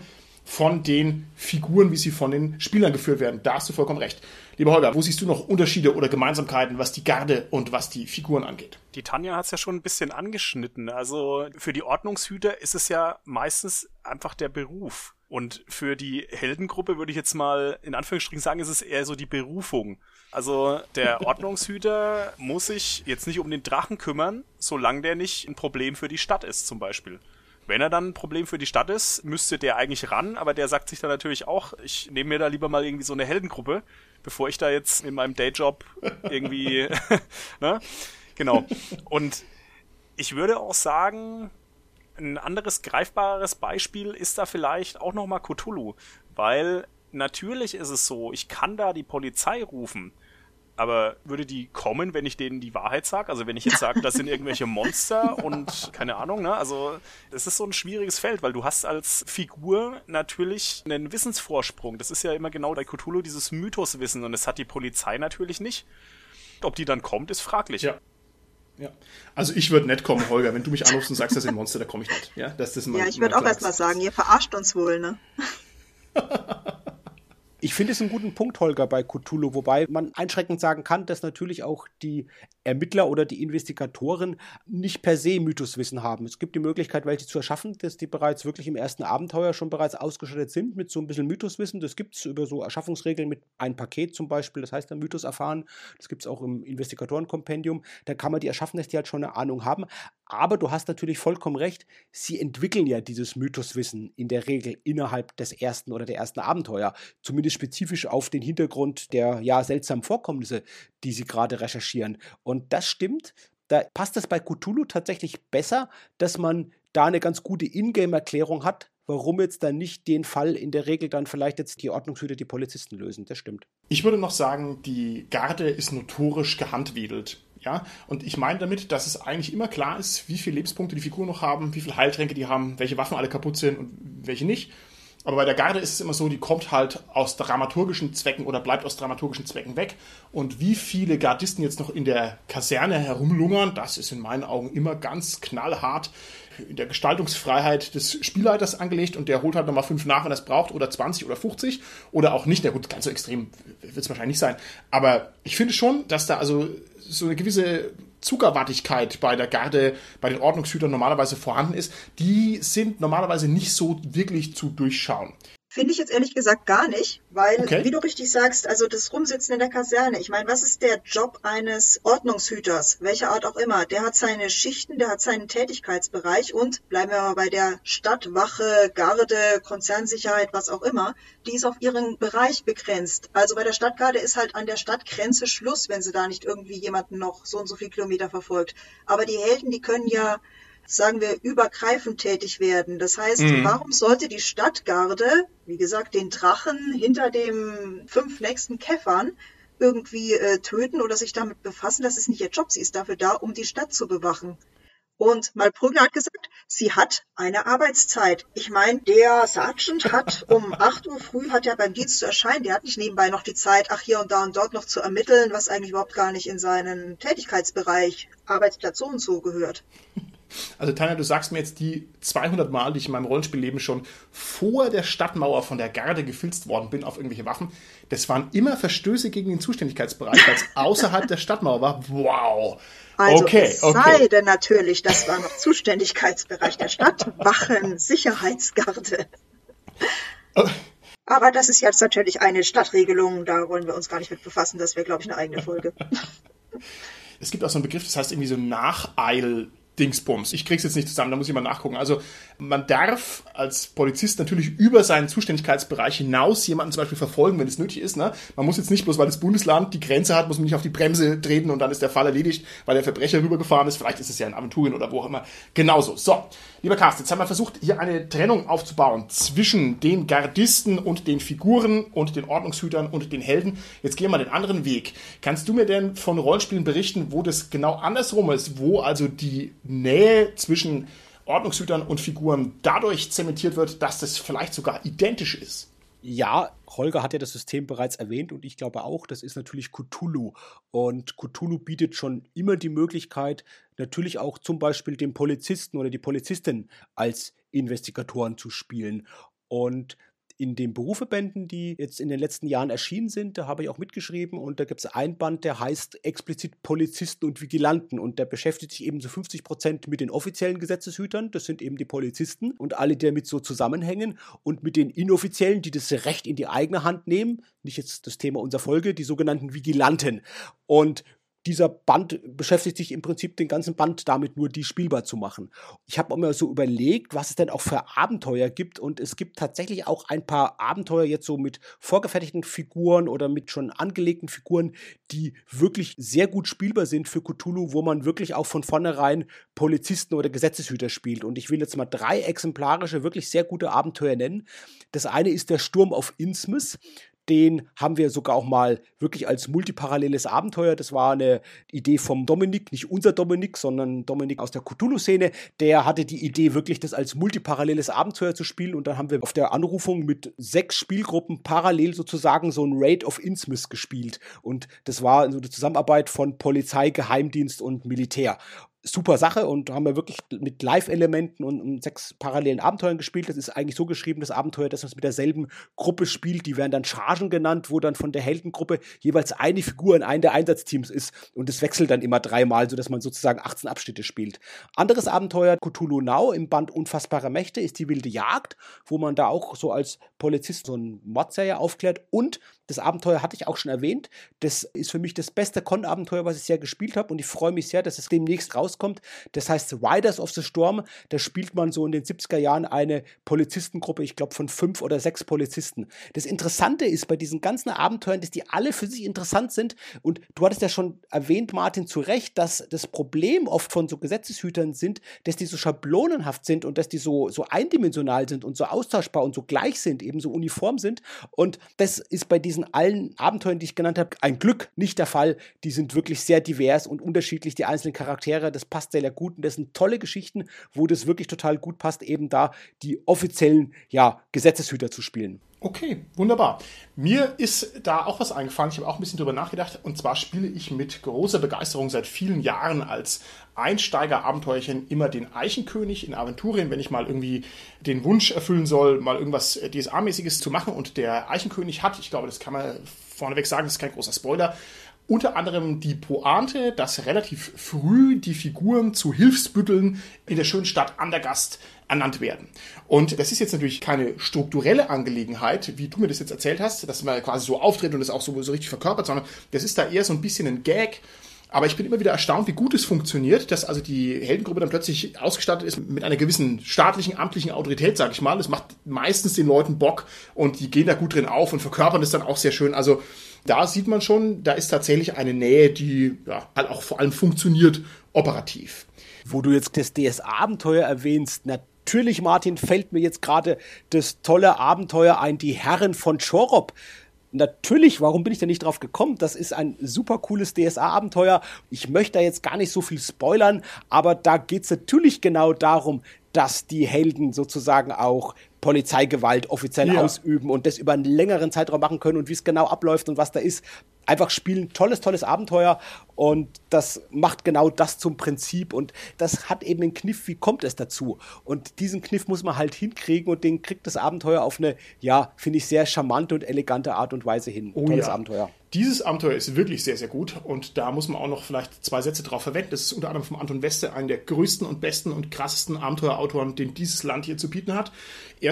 A: von den Figuren, wie sie von den Spielern geführt werden. Da hast du vollkommen recht. Lieber Holger, wo siehst du noch Unterschiede oder Gemeinsamkeiten, was die Garde und was die Figuren angeht?
C: Die Tanja hat es ja schon ein bisschen angeschnitten. Also für die Ordnungshüter ist es ja meistens einfach der Beruf. Und für die Heldengruppe würde ich jetzt mal in Anführungsstrichen sagen, ist es eher so die Berufung. Also der [laughs] Ordnungshüter muss sich jetzt nicht um den Drachen kümmern, solange der nicht ein Problem für die Stadt ist zum Beispiel. Wenn er dann ein Problem für die Stadt ist, müsste der eigentlich ran, aber der sagt sich dann natürlich auch, ich nehme mir da lieber mal irgendwie so eine Heldengruppe, bevor ich da jetzt in meinem Dayjob [laughs] irgendwie, [laughs] ne? Genau. Und ich würde auch sagen, ein anderes greifbares Beispiel ist da vielleicht auch nochmal Cthulhu, weil natürlich ist es so, ich kann da die Polizei rufen, aber würde die kommen, wenn ich denen die Wahrheit sage? Also wenn ich jetzt sage, das sind irgendwelche Monster und keine Ahnung, ne? Also es ist so ein schwieriges Feld, weil du hast als Figur natürlich einen Wissensvorsprung. Das ist ja immer genau bei Cthulhu dieses Mythoswissen und das hat die Polizei natürlich nicht. Ob die dann kommt, ist fraglich.
A: Ja. Ja. Also ich würde nicht kommen, Holger. Wenn du mich anrufst und sagst, das sind Monster, da komme ich nicht. Ja, das ist
D: mein, ja ich würde auch erstmal sagen, ihr verarscht uns wohl, ne? [laughs]
B: Ich finde es einen guten Punkt, Holger, bei Cthulhu, wobei man einschränkend sagen kann, dass natürlich auch die Ermittler oder die Investigatoren nicht per se Mythoswissen haben. Es gibt die Möglichkeit, welche zu erschaffen, dass die bereits wirklich im ersten Abenteuer schon bereits ausgestattet sind mit so ein bisschen Mythoswissen. Das gibt es über so Erschaffungsregeln mit ein Paket zum Beispiel, das heißt dann Mythos erfahren. Das gibt es auch im Investigatorenkompendium. Da kann man die erschaffen, dass die halt schon eine Ahnung haben. Aber du hast natürlich vollkommen recht, sie entwickeln ja dieses Mythoswissen in der Regel innerhalb des ersten oder der ersten Abenteuer. Zumindest spezifisch auf den Hintergrund der ja seltsamen Vorkommnisse, die sie gerade recherchieren. Und das stimmt. Da passt es bei Cthulhu tatsächlich besser, dass man da eine ganz gute Ingame-Erklärung hat, warum jetzt dann nicht den Fall in der Regel dann vielleicht jetzt die Ordnungshüter, die Polizisten lösen. Das stimmt.
A: Ich würde noch sagen, die Garde ist notorisch gehandwedelt. Ja, und ich meine damit, dass es eigentlich immer klar ist, wie viele Lebenspunkte die Figuren noch haben, wie viele Heiltränke die haben, welche Waffen alle kaputt sind und welche nicht. Aber bei der Garde ist es immer so, die kommt halt aus dramaturgischen Zwecken oder bleibt aus dramaturgischen Zwecken weg. Und wie viele Gardisten jetzt noch in der Kaserne herumlungern, das ist in meinen Augen immer ganz knallhart in der Gestaltungsfreiheit des Spielleiters angelegt und der holt halt nochmal fünf nach, wenn er es braucht, oder 20 oder 50 oder auch nicht. Na gut, ganz so extrem wird es wahrscheinlich nicht sein. Aber ich finde schon, dass da also so eine gewisse Zuckerwattigkeit bei der Garde, bei den Ordnungshütern normalerweise vorhanden ist, die sind normalerweise nicht so wirklich zu durchschauen.
D: Finde ich jetzt ehrlich gesagt gar nicht, weil,
A: Okay.
D: wie du richtig sagst, also das Rumsitzen in der Kaserne. Ich meine, was ist der Job eines Ordnungshüters, welcher Art auch immer? Der hat seine Schichten, der hat seinen Tätigkeitsbereich und bleiben wir mal bei der Stadtwache, Garde, Konzernsicherheit, was auch immer, die ist auf ihren Bereich begrenzt. Also bei der Stadtgarde ist halt an der Stadtgrenze Schluss, wenn sie da nicht irgendwie jemanden noch so und so viel Kilometer verfolgt. Aber die Helden, die können ja sagen wir, übergreifend tätig werden. Das heißt, warum sollte die Stadtgarde, wie gesagt, den Drachen hinter dem fünf nächsten Käffern irgendwie äh, töten oder sich damit befassen? Das ist nicht ihr Job. Sie ist dafür da, um die Stadt zu bewachen. Und Malprügler hat gesagt, sie hat eine Arbeitszeit. Ich meine, der Sergeant hat um [laughs] 8 Uhr früh, hat er beim Dienst zu erscheinen, der hat nicht nebenbei noch die Zeit, ach hier und da und dort noch zu ermitteln, was eigentlich überhaupt gar nicht in seinen Tätigkeitsbereich, Arbeitsplatz so und so gehört.
A: Also Tanja, du sagst mir jetzt die 200 Mal, die ich in meinem Rollenspielleben schon vor der Stadtmauer von der Garde gefilzt worden bin auf irgendwelche Waffen, das waren immer Verstöße gegen den Zuständigkeitsbereich, weil es [laughs] außerhalb der Stadtmauer war. Wow.
D: Also
A: okay,
D: es
A: okay.
D: sei denn natürlich, das war noch Zuständigkeitsbereich der Stadt, Wachen, Sicherheitsgarde. [laughs] Aber das ist jetzt natürlich eine Stadtregelung, da wollen wir uns gar nicht mit befassen, das wäre, glaube ich, eine eigene Folge.
A: Es gibt auch so einen Begriff, das heißt irgendwie so Nacheil. Dingsbums. Ich krieg's jetzt nicht zusammen, da muss ich mal nachgucken. Also man darf als Polizist natürlich über seinen Zuständigkeitsbereich hinaus jemanden zum Beispiel verfolgen, wenn es nötig ist. Ne? Man muss jetzt nicht bloß, weil das Bundesland die Grenze hat, muss man nicht auf die Bremse treten und dann ist der Fall erledigt, weil der Verbrecher rübergefahren ist. Vielleicht ist es ja in Aventurien oder wo auch immer. Genauso. So, lieber Carsten, jetzt haben wir versucht, hier eine Trennung aufzubauen zwischen den Gardisten und den Figuren und den Ordnungshütern und den Helden. Jetzt gehen wir den anderen Weg. Kannst du mir denn von Rollenspielen berichten, wo das genau andersrum ist, wo also die Nähe zwischen Ordnungshütern und Figuren dadurch zementiert wird, dass das vielleicht sogar identisch ist?
B: Ja, Holger hat ja das System bereits erwähnt und ich glaube auch, das ist natürlich Cthulhu. Und Cthulhu bietet schon immer die Möglichkeit, natürlich auch zum Beispiel den Polizisten oder die Polizistin als Investigatoren zu spielen. Und in den Berufebänden, die jetzt in den letzten Jahren erschienen sind, da habe ich auch mitgeschrieben und da gibt es einen Band, der heißt explizit Polizisten und Vigilanten und der beschäftigt sich eben zu 50 Prozent mit den offiziellen Gesetzeshütern, das sind eben die Polizisten und alle, die damit so zusammenhängen und mit den inoffiziellen, die das Recht in die eigene Hand nehmen, nicht jetzt das Thema unserer Folge, die sogenannten Vigilanten. Und dieser Band beschäftigt sich im Prinzip den ganzen Band damit, nur die spielbar zu machen. Ich habe mir so überlegt, was es denn auch für Abenteuer gibt und es gibt tatsächlich auch ein paar Abenteuer jetzt so mit vorgefertigten Figuren oder mit schon angelegten Figuren, die wirklich sehr gut spielbar sind für Cthulhu, wo man wirklich auch von vornherein Polizisten oder Gesetzeshüter spielt. Und ich will jetzt mal drei exemplarische, wirklich sehr gute Abenteuer nennen. Das eine ist der Sturm auf Innsmouth. Den haben wir sogar auch mal wirklich als multiparalleles Abenteuer. Das war eine Idee vom Dominik, nicht unser Dominik, sondern Dominik aus der Cthulhu-Szene. Der hatte die Idee, wirklich das als multiparalleles Abenteuer zu spielen. Und dann haben wir auf der Anrufung mit sechs Spielgruppen parallel sozusagen so ein Raid of Innsmouth gespielt. Und das war so eine Zusammenarbeit von Polizei, Geheimdienst und Militär super Sache und haben wir wirklich mit Live-Elementen und, und, sechs parallelen Abenteuern gespielt. Das ist eigentlich so geschrieben, das Abenteuer, dass man es mit derselben Gruppe spielt. Die werden dann Chargen genannt, wo dann von der Heldengruppe jeweils eine Figur in einem der Einsatzteams ist. Und es wechselt dann immer dreimal, sodass man sozusagen 18 Abschnitte spielt. Anderes Abenteuer, Cthulhu Now im Band Unfassbare Mächte, ist die wilde Jagd, wo man da auch so als Polizist so ein Mordserie aufklärt. Und das Abenteuer hatte ich auch schon erwähnt. Das ist für mich das beste Con-Abenteuer, was ich sehr gespielt habe. Und ich freue mich sehr, dass es demnächst rauskommt. Das heißt Riders of the Storm. Da spielt man so in den 70er Jahren eine Polizistengruppe, ich glaube von fünf oder sechs Polizisten. Das Interessante ist bei diesen ganzen Abenteuern, dass die alle für sich interessant sind. Und du hattest ja schon erwähnt, Martin, zu Recht, dass das Problem oft von so Gesetzeshütern sind, dass die so schablonenhaft sind und dass die so, so eindimensional sind und so austauschbar und so gleich sind, eben so uniform sind. Und das ist bei diesen allen Abenteuern, die ich genannt habe, ein Glück nicht der Fall. Die sind wirklich sehr divers und unterschiedlich, die einzelnen Charaktere. Das passt sehr, sehr gut und das sind tolle Geschichten, wo das wirklich total gut passt, eben da die offiziellen ja, Gesetzeshüter zu spielen.
A: Okay, wunderbar. Mir ist da auch was eingefallen. Ich habe auch ein bisschen drüber nachgedacht. Und zwar spiele ich mit großer Begeisterung seit vielen Jahren als Einsteiger-Abenteuerchen immer den Eichenkönig in Aventurien, wenn ich mal irgendwie den Wunsch erfüllen soll, mal irgendwas DSA-mäßiges zu machen. Und der Eichenkönig hat, ich glaube, das kann man vorneweg sagen, das ist kein großer Spoiler, unter anderem die Pointe, dass relativ früh die Figuren zu Hilfsbütteln in der schönen Stadt Andergast ernannt werden. Und das ist jetzt natürlich keine strukturelle Angelegenheit, wie du mir das jetzt erzählt hast, dass man quasi so auftritt und das auch so, so richtig verkörpert, sondern das ist da eher so ein bisschen ein Gag. Aber ich bin immer wieder erstaunt, wie gut es funktioniert, dass also die Heldengruppe dann plötzlich ausgestattet ist mit einer gewissen staatlichen, amtlichen Autorität, sag ich mal. Das macht meistens den Leuten Bock und die gehen da gut drin auf und verkörpern das dann auch sehr schön. Also da sieht man schon, da ist tatsächlich eine Nähe, die ja, halt auch vor allem funktioniert operativ.
B: Wo du jetzt das DS-Abenteuer erwähnst, natürlich, Martin, fällt mir jetzt gerade das tolle Abenteuer ein, die Herren von Chorop. Natürlich, warum bin ich denn nicht drauf gekommen? Das ist ein super cooles DSA-Abenteuer. Ich möchte da jetzt gar nicht so viel spoilern, aber da geht es natürlich genau darum, dass die Helden sozusagen auch Polizeigewalt offiziell ja. ausüben und das über einen längeren Zeitraum machen können und wie es genau abläuft und was da ist. Einfach spielen, tolles, tolles Abenteuer und das macht genau das zum Prinzip und das hat eben einen Kniff, wie kommt es dazu? Und diesen Kniff muss man halt hinkriegen und den kriegt das Abenteuer auf eine, ja, finde ich, sehr charmante und elegante Art und Weise hin.
A: Oh, Tolles ja. Abenteuer. Dieses Abenteuer ist wirklich sehr, sehr gut und da muss man auch noch vielleicht zwei Sätze drauf verwenden. Das ist unter anderem von Anton Weste einer der größten und besten und krassesten Abenteuerautoren, den dieses Land hier zu bieten hat.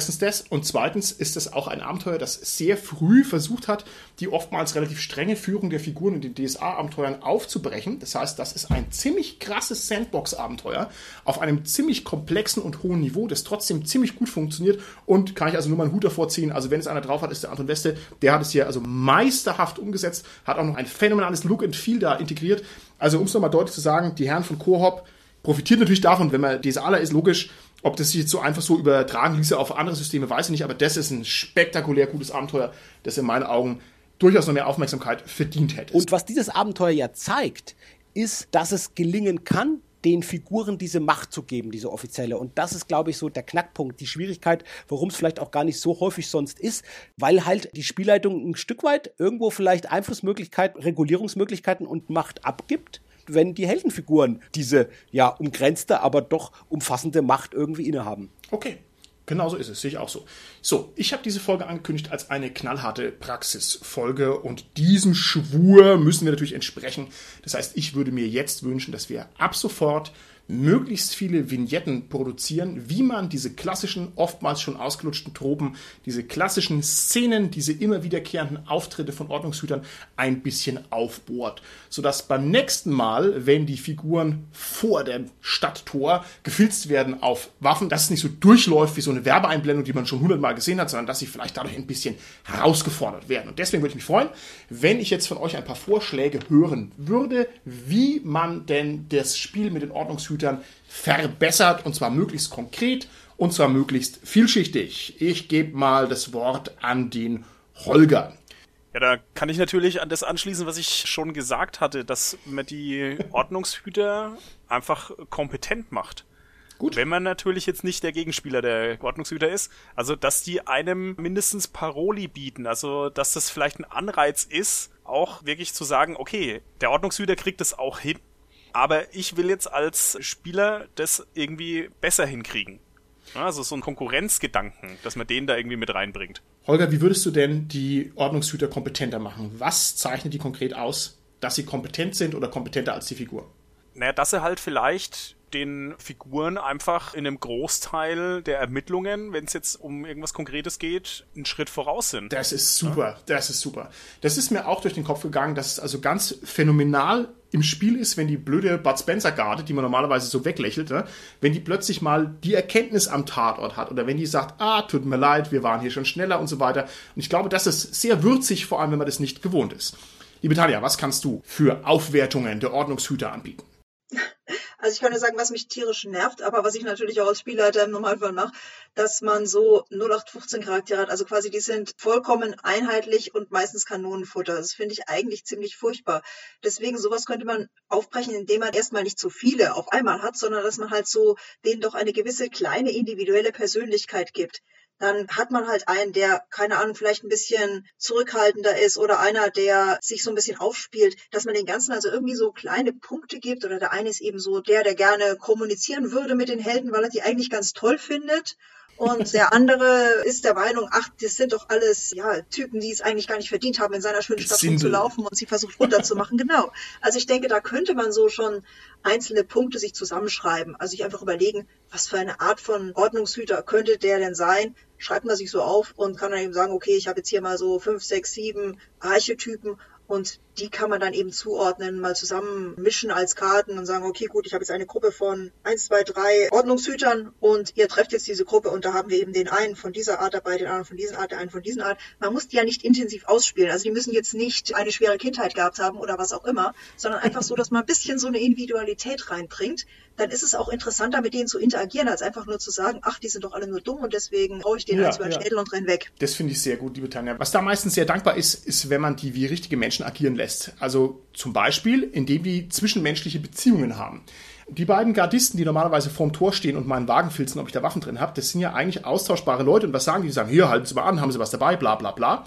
A: Erstens das und zweitens ist es auch ein Abenteuer, das sehr früh versucht hat, die oftmals relativ strenge Führung der Figuren in den DSA-Abenteuern aufzubrechen. Das heißt, das ist ein ziemlich krasses Sandbox-Abenteuer auf einem ziemlich komplexen und hohen Niveau, das trotzdem ziemlich gut funktioniert und kann ich also nur mal einen Hut davor ziehen. Also wenn es einer drauf hat, ist der Anton Weste. Der hat es hier also meisterhaft umgesetzt hat auch noch ein phänomenales Look and Feel da integriert. Also um es nochmal deutlich zu sagen, die Herren von Cohop profitiert natürlich davon, wenn man DSAler ist, logisch, ob das sich jetzt so einfach so übertragen ließe auf andere Systeme, weiß ich nicht, aber das ist ein spektakulär gutes Abenteuer, das in meinen Augen durchaus noch mehr Aufmerksamkeit verdient hätte.
B: Und was dieses Abenteuer ja zeigt, ist, dass es gelingen kann, den Figuren diese Macht zu geben, diese offizielle. Und das ist, glaube ich, so der Knackpunkt, die Schwierigkeit, warum es vielleicht auch gar nicht so häufig sonst ist, weil halt die Spielleitung ein Stück weit irgendwo vielleicht Einflussmöglichkeiten, Regulierungsmöglichkeiten und Macht abgibt wenn die Heldenfiguren diese ja umgrenzte, aber doch umfassende Macht irgendwie innehaben.
A: Okay, Genau so ist es, sehe ich auch so. So, ich habe diese Folge angekündigt als eine knallharte Praxisfolge und diesem Schwur müssen wir natürlich entsprechen. Das heißt, ich würde mir jetzt wünschen, dass wir ab sofort möglichst viele Vignetten produzieren, wie man diese klassischen, oftmals schon ausgelutschten Tropen, diese klassischen Szenen, diese immer wiederkehrenden Auftritte von Ordnungshütern ein bisschen aufbohrt. Sodass beim nächsten Mal, wenn die Figuren vor dem Stadttor gefilzt werden auf Waffen, dass es nicht so durchläuft wie so eine Werbeeinblendung, die man schon hundertmal gesehen hat, sondern dass sie vielleicht dadurch ein bisschen herausgefordert werden. Und deswegen würde ich mich freuen, wenn ich jetzt von euch ein paar Vorschläge hören würde, wie man denn das Spiel mit den Ordnungshütern Computern verbessert und zwar möglichst konkret und zwar möglichst vielschichtig. Ich gebe mal das Wort an den Holger.
C: Ja, da kann ich natürlich an das anschließen, was ich schon gesagt hatte, dass man die [laughs] Ordnungshüter einfach kompetent macht. Gut. Wenn man natürlich jetzt nicht der Gegenspieler der Ordnungshüter ist, also dass die einem mindestens Paroli bieten, also dass das vielleicht ein Anreiz ist, auch wirklich zu sagen, okay, der Ordnungshüter kriegt es auch hin, aber ich will jetzt als Spieler das irgendwie besser hinkriegen. Also so ein Konkurrenzgedanken, dass man den da irgendwie mit reinbringt.
A: Holger, wie würdest du denn die Ordnungshüter kompetenter machen? Was zeichnet die konkret aus, dass sie kompetent sind oder kompetenter als die Figur?
C: Naja, dass sie halt vielleicht den Figuren einfach in einem Großteil der Ermittlungen, wenn es jetzt um irgendwas Konkretes geht, einen Schritt voraus sind.
A: Das ist super, ja? das ist super. Das ist mir auch durch den Kopf gegangen, dass es also ganz phänomenal im Spiel ist, wenn die blöde Bud Spencer Garde, die man normalerweise so weglächelt, ne, wenn die plötzlich mal die Erkenntnis am Tatort hat oder wenn die sagt, ah, tut mir leid, wir waren hier schon schneller und so weiter. Und ich glaube, das ist sehr würzig, vor allem wenn man das nicht gewohnt ist. Liebe Tanja, was kannst du für Aufwertungen der Ordnungshüter anbieten? [laughs]
D: Also ich kann nur sagen, was mich tierisch nervt, aber was ich natürlich auch als Spielleiter im Normalfall mache, dass man so 0815 Charaktere hat. Also quasi die sind vollkommen einheitlich und meistens Kanonenfutter. Das finde ich eigentlich ziemlich furchtbar. Deswegen sowas könnte man aufbrechen, indem man erstmal nicht zu viele auf einmal hat, sondern dass man halt so denen doch eine gewisse kleine individuelle Persönlichkeit gibt dann hat man halt einen, der, keine Ahnung, vielleicht ein bisschen zurückhaltender ist oder einer, der sich so ein bisschen aufspielt, dass man den Ganzen also irgendwie so kleine Punkte gibt oder der eine ist eben so der, der gerne kommunizieren würde mit den Helden, weil er die eigentlich ganz toll findet Und der andere ist der Meinung, ach, das sind doch alles ja, Typen, die es eigentlich gar nicht verdient haben, in seiner schönen Stadt zu laufen und sie versucht runterzumachen. [laughs] genau. Also ich denke, da könnte man so schon einzelne Punkte sich zusammenschreiben. Also sich einfach überlegen, was für eine Art von Ordnungshüter könnte der denn sein? Schreibt man sich so auf und kann dann eben sagen, okay, ich habe jetzt hier mal so fünf, sechs, sieben Archetypen und die kann man dann eben zuordnen, mal zusammenmischen als Karten und sagen, okay, gut, ich habe jetzt eine Gruppe von eins, zwei, drei Ordnungshütern und ihr trefft jetzt diese Gruppe und da haben wir eben den einen von dieser Art dabei, den anderen von dieser Art, den einen von dieser Art. Man muss die ja nicht intensiv ausspielen. Also die müssen jetzt nicht eine schwere Kindheit gehabt haben oder was auch immer, sondern einfach so, dass man ein bisschen so eine Individualität reinbringt. Dann ist es auch interessanter, mit denen zu interagieren, als einfach nur zu sagen, ach, die sind doch alle nur dumm und deswegen brauche ich den ja, als über den ja. Schädel und renn weg.
A: Das finde ich sehr gut, liebe Tanja. Was da meistens sehr dankbar ist, ist, wenn man die wie richtige Menschen agieren lässt lässt. Also zum Beispiel, indem die zwischenmenschliche Beziehungen haben. Die beiden Gardisten, die normalerweise vorm Tor stehen und meinen Wagen filzen, ob ich da Waffen drin habe, das sind ja eigentlich austauschbare Leute. Und was sagen die? Die sagen, hier, halten Sie mal an, haben Sie was dabei, bla bla bla.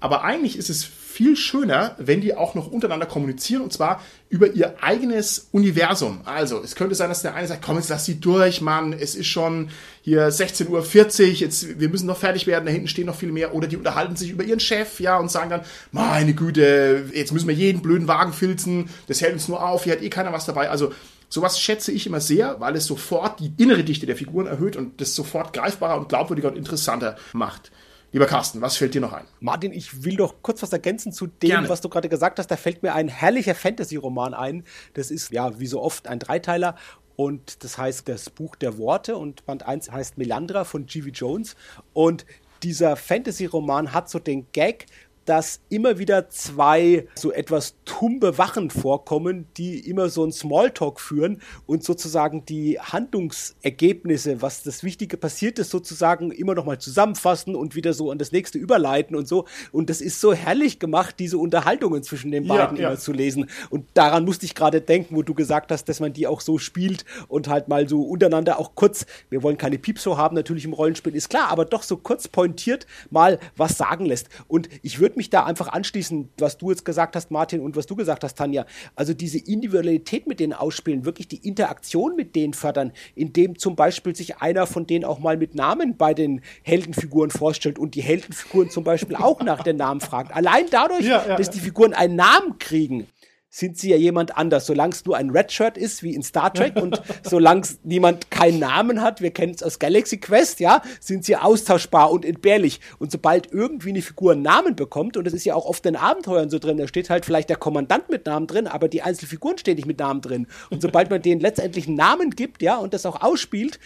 A: Aber eigentlich ist es viel schöner, wenn die auch noch untereinander kommunizieren und zwar über ihr eigenes Universum. Also, es könnte sein, dass der eine sagt, komm, jetzt lass sie durch, Mann, es ist schon hier 16.40 Uhr, jetzt, wir müssen noch fertig werden, da hinten stehen noch viel mehr. Oder die unterhalten sich über ihren Chef, ja, und sagen dann, meine Güte, jetzt müssen wir jeden blöden Wagen filzen, das hält uns nur auf, hier hat eh keiner was dabei. Also, Sowas schätze ich immer sehr, weil es sofort die innere Dichte der Figuren erhöht und das sofort greifbarer und glaubwürdiger und interessanter macht. Lieber Carsten, was fällt dir noch ein?
B: Martin, ich will doch kurz was ergänzen zu dem, Gerne. was du gerade gesagt hast. Da fällt mir ein herrlicher Fantasy-Roman ein. Das ist ja wie so oft ein Dreiteiler und das heißt das Buch der Worte und Band 1 heißt Melandra von G.V. Jones und dieser Fantasy-Roman hat so den Gag, dass immer wieder zwei so etwas tumbe Wachen vorkommen, die immer so ein Smalltalk führen und sozusagen die Handlungsergebnisse, was das Wichtige passiert ist, sozusagen immer noch mal zusammenfassen und wieder so an das nächste überleiten und so. Und das ist so herrlich gemacht, diese Unterhaltungen zwischen den beiden ja, immer zu lesen. Und daran musste ich gerade denken, wo du gesagt hast, dass man die auch so spielt und halt mal so untereinander auch kurz, wir wollen keine Piepso haben, natürlich im Rollenspiel, ist klar, aber doch so kurz pointiert mal was sagen lässt. Und ich würde würde mich da einfach anschließen, was du jetzt gesagt hast, Martin, und was du gesagt hast, Tanja. Also diese Individualität mit denen ausspielen, wirklich die Interaktion mit denen fördern, indem zum Beispiel sich einer von denen auch mal mit Namen bei den Heldenfiguren vorstellt und die Heldenfiguren zum Beispiel auch nach den Namen fragt. Allein dadurch, ja, ja, dass die Figuren einen Namen kriegen, sind sie ja jemand anders. Solange es nur ein Redshirt ist, wie in Star Trek, und [laughs] solange niemand keinen Namen hat, wir kennen es aus Galaxy Quest, ja, sind sie austauschbar und entbehrlich. Und sobald irgendwie eine Figur einen Namen bekommt, und das ist ja auch oft in Abenteuern so drin, da steht halt vielleicht der Kommandant mit Namen drin, aber die einzelnen Figuren stehen nicht mit Namen drin. Und sobald man denen letztendlich einen Namen gibt, ja, und das auch ausspielt,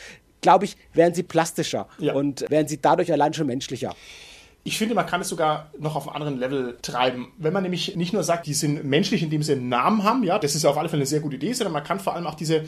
B: glaube ich, werden sie plastischer ja. und werden sie dadurch allein schon menschlicher.
A: Ich finde, man kann es sogar noch auf einem anderen Level treiben. Wenn man nämlich nicht nur sagt, die sind menschlich, indem sie einen Namen haben, ja, das ist auf alle Fälle eine sehr gute Idee, sondern man kann vor allem auch diese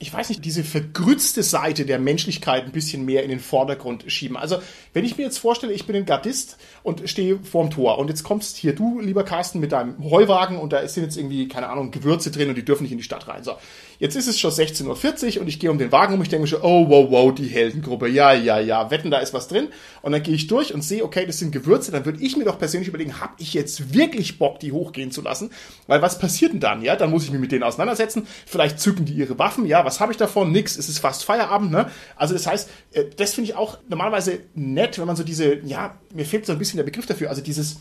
A: ich weiß nicht, diese vergrützte Seite der Menschlichkeit ein bisschen mehr in den Vordergrund schieben. Also, wenn ich mir jetzt vorstelle, ich bin ein Gardist und stehe vorm Tor und jetzt kommst hier du, lieber Carsten, mit deinem Heuwagen und da sind jetzt irgendwie, keine Ahnung, Gewürze drin und die dürfen nicht in die Stadt rein. So, jetzt ist es schon 16.40 Uhr und ich gehe um den Wagen und ich denke schon, oh, wow, wow, die Heldengruppe, ja, ja, ja, wetten, da ist was drin. Und dann gehe ich durch und sehe, okay, das sind Gewürze, dann würde ich mir doch persönlich überlegen, habe ich jetzt wirklich Bock, die hochgehen zu lassen? Weil was passiert denn dann, ja? Dann muss ich mich mit denen auseinandersetzen, vielleicht zücken die ihre Waffen, ja, was habe ich davon? Nix, es ist fast Feierabend, ne? Also das heißt, äh, das finde ich auch normalerweise nett, wenn man so diese, ja, mir fehlt so ein bisschen der Begriff dafür, also dieses,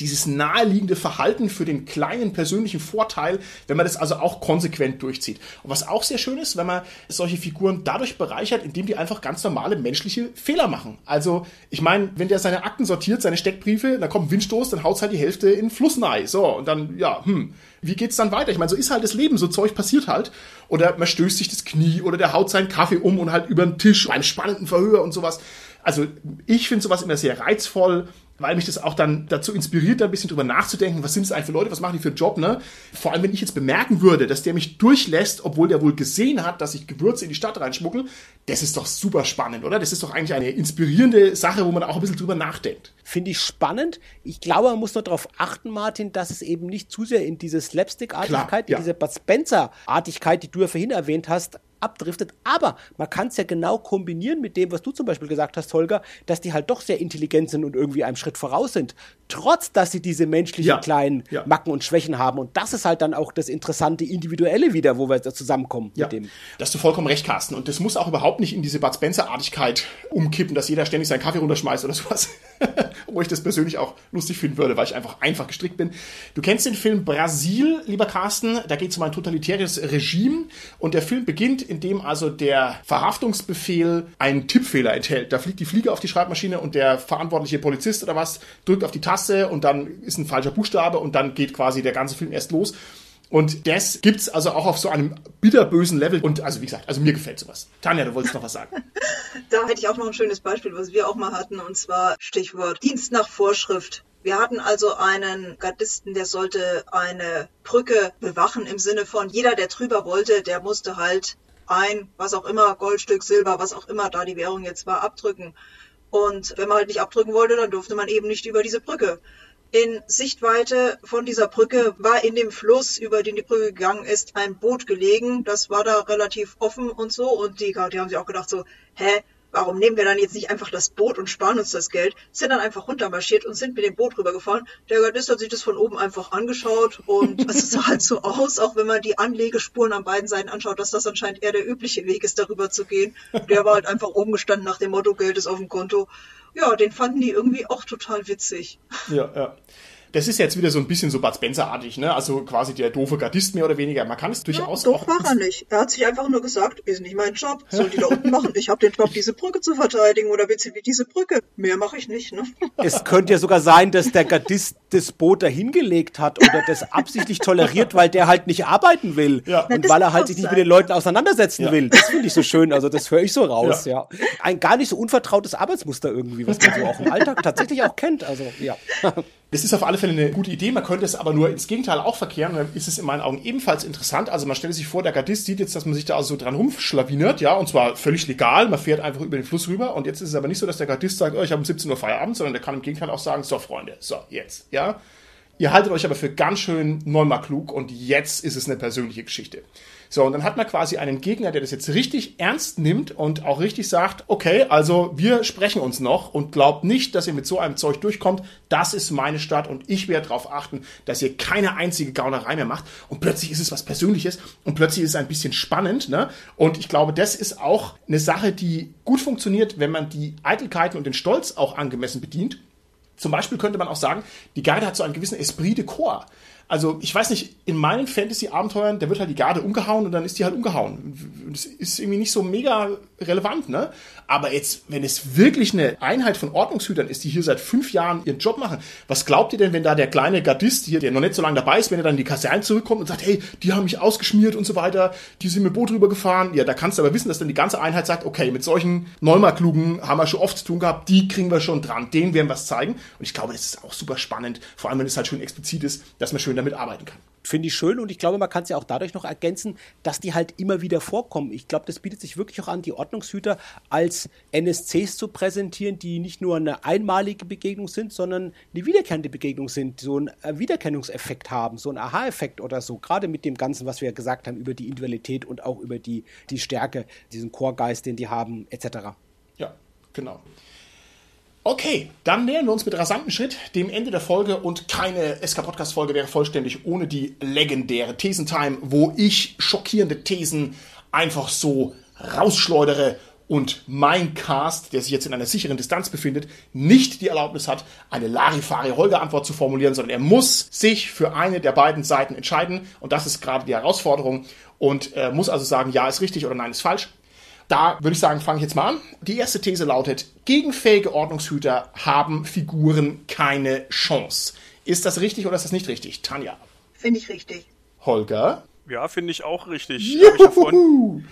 A: dieses naheliegende Verhalten für den kleinen persönlichen Vorteil, wenn man das also auch konsequent durchzieht. Und was auch sehr schön ist, wenn man solche Figuren dadurch bereichert, indem die einfach ganz normale menschliche Fehler machen. Also, ich meine, wenn der seine Akten sortiert, seine Steckbriefe, dann kommt ein Windstoß, dann haut halt die Hälfte in den Fluss nahe. So, und dann, ja, hm, wie geht's dann weiter? Ich meine, so ist halt das Leben, so Zeug passiert halt. Oder man stößt sich das Knie oder der haut seinen Kaffee um und halt über den Tisch beim spannenden Verhör und sowas. Also ich finde sowas immer sehr reizvoll weil mich das auch dann dazu inspiriert, da ein bisschen drüber nachzudenken, was sind es eigentlich für Leute, was machen die für einen Job, ne? Vor allem, wenn ich jetzt bemerken würde, dass der mich durchlässt, obwohl der wohl gesehen hat, dass ich Gewürze in die Stadt reinschmuggel, das ist doch super spannend, oder? Das ist doch eigentlich eine inspirierende Sache, wo man auch ein bisschen drüber nachdenkt.
B: Finde ich spannend. Ich glaube, man muss nur darauf achten, Martin, dass es eben nicht zu sehr in diese Slapstick-Artigkeit, ja. in diese Bud Spencer-Artigkeit, die du ja vorhin erwähnt hast, abdriftet. Aber man kann es ja genau kombinieren mit dem, was du zum Beispiel gesagt hast, Holger, dass die halt doch sehr intelligent sind und irgendwie einem Schritt voraus sind. Trotz, dass sie diese menschlichen
A: Ja.
B: kleinen
A: Ja.
B: Macken und Schwächen haben. Und das ist halt dann auch das interessante Individuelle wieder, wo wir da zusammenkommen
A: Ja,
B: mit dem.
A: da hast du vollkommen recht, Carsten. Und das muss auch überhaupt nicht in diese Bud Spencer-Artigkeit umkippen, dass jeder ständig seinen Kaffee runterschmeißt oder sowas. [laughs] Obwohl ich das persönlich auch lustig finden würde, weil ich einfach einfach gestrickt bin. Du kennst den Film Brasil, lieber Carsten. Da geht es um ein totalitäres Regime. Und der Film beginnt, indem also der Verhaftungsbefehl einen Tippfehler enthält. Da fliegt die Fliege auf die Schreibmaschine und der verantwortliche Polizist oder was drückt auf die Taste und dann ist ein falscher Buchstabe und dann geht quasi der ganze Film erst los. Und das gibt's also auch auf so einem bitterbösen Level. Und also wie gesagt, also mir gefällt sowas. Tanja, du wolltest noch was sagen. [laughs]
D: Da hätte ich auch noch ein schönes Beispiel, was wir auch mal hatten, und zwar Stichwort Dienst nach Vorschrift. Wir hatten also einen Gardisten, der sollte eine Brücke bewachen im Sinne von jeder, der drüber wollte, der musste halt ein, was auch immer, Goldstück, Silber, was auch immer da die Währung jetzt war, abdrücken. Und wenn man halt nicht abdrücken wollte, dann durfte man eben nicht über diese Brücke. In Sichtweite von dieser Brücke war in dem Fluss, über den die Brücke gegangen ist, ein Boot gelegen. Das war da relativ offen und so. Und die, die haben sich auch gedacht so, hä, warum nehmen wir dann jetzt nicht einfach das Boot und sparen uns das Geld? Sind dann einfach runtermarschiert und sind mit dem Boot rübergefahren. Der Gardist hat sich das von oben einfach angeschaut und [laughs] es sah halt so aus, auch wenn man die Anlegespuren an beiden Seiten anschaut, dass das anscheinend eher der übliche Weg ist, darüber zu gehen. Der war halt einfach oben gestanden nach dem Motto, Geld ist auf dem Konto. Ja, den fanden die irgendwie auch total witzig.
A: Ja, ja. Das ist jetzt wieder so ein bisschen so Bud Spencer-artig, ne? Also quasi der doofe Gardist mehr oder weniger. Man kann es durchaus
D: Doch
A: auch.
D: war er nicht. Er hat sich einfach nur gesagt, ist nicht mein Job, [laughs] soll die da unten machen. Ich habe den Job, diese Brücke zu verteidigen oder willst wie diese Brücke? Mehr mache ich nicht, ne?
B: Es könnte ja sogar sein, dass der Gardist das Boot dahingelegt hat oder das absichtlich toleriert, weil der halt nicht arbeiten will.
A: Ja.
B: Und
D: das
B: weil er halt sich nicht
D: sein,
B: mit den Leuten auseinandersetzen
A: Ja.
B: will. Das finde ich so schön. Also das höre ich so raus,
A: Ja.
B: ja. Ein gar nicht so unvertrautes Arbeitsmuster irgendwie, was man so auch im Alltag tatsächlich auch kennt. Also ja.
A: Das ist auf alle Fälle eine gute Idee. Man könnte es aber nur ins Gegenteil auch verkehren. Dann ist es in meinen Augen ebenfalls interessant. Also man stellt sich vor, der Gardist sieht jetzt, dass man sich da also so dran rumschlawinert, ja, und zwar völlig legal. Man fährt einfach über den Fluss rüber. Und jetzt ist es aber nicht so, dass der Gardist sagt, oh, ich habe um 17 Uhr Feierabend, sondern der kann im Gegenteil auch sagen, so Freunde, so jetzt, ja. Ihr haltet euch aber für ganz schön neunmal klug und jetzt ist es eine persönliche Geschichte. So, und dann hat man quasi einen Gegner, der das jetzt richtig ernst nimmt und auch richtig sagt, okay, also wir sprechen uns noch und glaubt nicht, dass ihr mit so einem Zeug durchkommt. Das ist meine Stadt und ich werde darauf achten, dass ihr keine einzige Gaunerei mehr macht. Und plötzlich ist es was Persönliches und plötzlich ist es ein bisschen spannend. Ne? Und ich glaube, das ist auch eine Sache, die gut funktioniert, wenn man die Eitelkeiten und den Stolz auch angemessen bedient. Zum Beispiel könnte man auch sagen, die Garde hat so einen gewissen Esprit de Corps. Also, ich weiß nicht, in meinen Fantasy-Abenteuern, da wird halt die Garde umgehauen und dann ist die halt umgehauen. Das ist irgendwie nicht so mega relevant, ne? Aber jetzt, wenn es wirklich eine Einheit von Ordnungshütern ist, die hier seit fünf Jahren ihren Job machen, was glaubt ihr denn, wenn da der kleine Gardist hier, der noch nicht so lange dabei ist, wenn er dann in die Kaserne zurückkommt und sagt, hey, die haben mich ausgeschmiert und so weiter, die sind mit Boot rübergefahren. Ja, da kannst du aber wissen, dass dann die ganze Einheit sagt, okay, mit solchen Neumarklugen haben wir schon oft zu tun gehabt, die kriegen wir schon dran, denen werden wir was zeigen. Und ich glaube, das ist auch super spannend, vor allem wenn es halt schön explizit ist, dass man schön damit arbeiten kann.
B: Finde ich schön und ich glaube, man kann es ja auch dadurch noch ergänzen, dass die halt immer wieder vorkommen. Ich glaube, das bietet sich wirklich auch an, die Ordnungshüter als NSCs zu präsentieren, die nicht nur eine einmalige Begegnung sind, sondern eine wiederkehrende Begegnung sind, so einen äh, Wiedererkennungseffekt haben, so einen Aha-Effekt oder so. Gerade mit dem Ganzen, was wir ja gesagt haben über die Individualität und auch über die, die Stärke, diesen Chorgeist, den die haben, etc.
A: Ja, genau. Okay, dann nähern wir uns mit rasantem Schritt dem Ende der Folge und keine SK-Podcast-Folge wäre vollständig ohne die legendäre Thesentime, wo ich schockierende Thesen einfach so rausschleudere und mein Cast, der sich jetzt in einer sicheren Distanz befindet, nicht die Erlaubnis hat, eine Larifari-Holger-Antwort zu formulieren, sondern er muss sich für eine der beiden Seiten entscheiden und das ist gerade die Herausforderung und äh, muss also sagen, ja ist richtig oder nein ist falsch. Da würde ich sagen, fange ich jetzt mal an. Die erste These lautet, gegenfähige Ordnungshüter haben Figuren keine Chance. Ist das richtig oder ist das nicht richtig? Tanja.
D: Finde ich richtig.
A: Holger.
C: Ja, finde ich auch richtig. Habe ich, ja vorhin,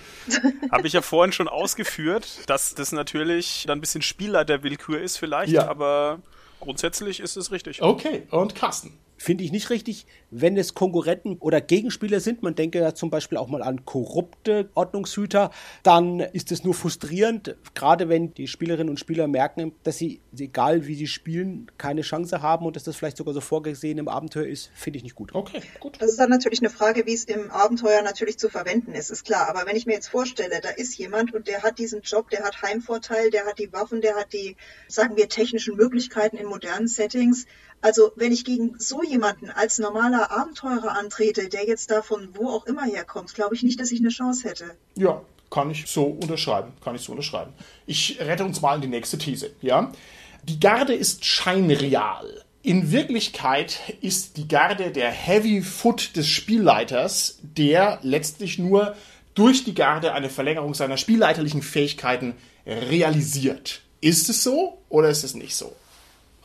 C: hab ich ja vorhin schon ausgeführt, dass das natürlich dann ein bisschen Spielleiterwillkür ist vielleicht,
A: Ja.
C: aber grundsätzlich ist es richtig.
A: Okay, und Carsten.
B: Finde ich nicht richtig, wenn es Konkurrenten oder Gegenspieler sind. Man denke ja zum Beispiel auch mal an korrupte Ordnungshüter. Dann ist es nur frustrierend, gerade wenn die Spielerinnen und Spieler merken, dass sie, egal wie sie spielen, keine Chance haben und dass das vielleicht sogar so vorgesehen im Abenteuer ist, finde ich nicht gut.
D: Okay, gut. Das ist dann natürlich eine Frage, wie es im Abenteuer natürlich zu verwenden ist, ist klar. Aber wenn ich mir jetzt vorstelle, da ist jemand und der hat diesen Job, der hat Heimvorteil, der hat die Waffen, der hat die, sagen wir, technischen Möglichkeiten in modernen Settings. Also wenn ich gegen so jemanden als normaler Abenteurer antrete, der jetzt da von wo auch immer herkommt, glaube ich nicht, dass ich eine Chance hätte.
A: Ja, kann ich so unterschreiben. Kann ich so unterschreiben. Ich rette uns mal in die nächste These. Ja? Die Garde ist scheinreal. In Wirklichkeit ist die Garde der Heavy Foot des Spielleiters, der letztlich nur durch die Garde eine Verlängerung seiner spielleiterlichen Fähigkeiten realisiert. Ist es so oder ist es nicht so?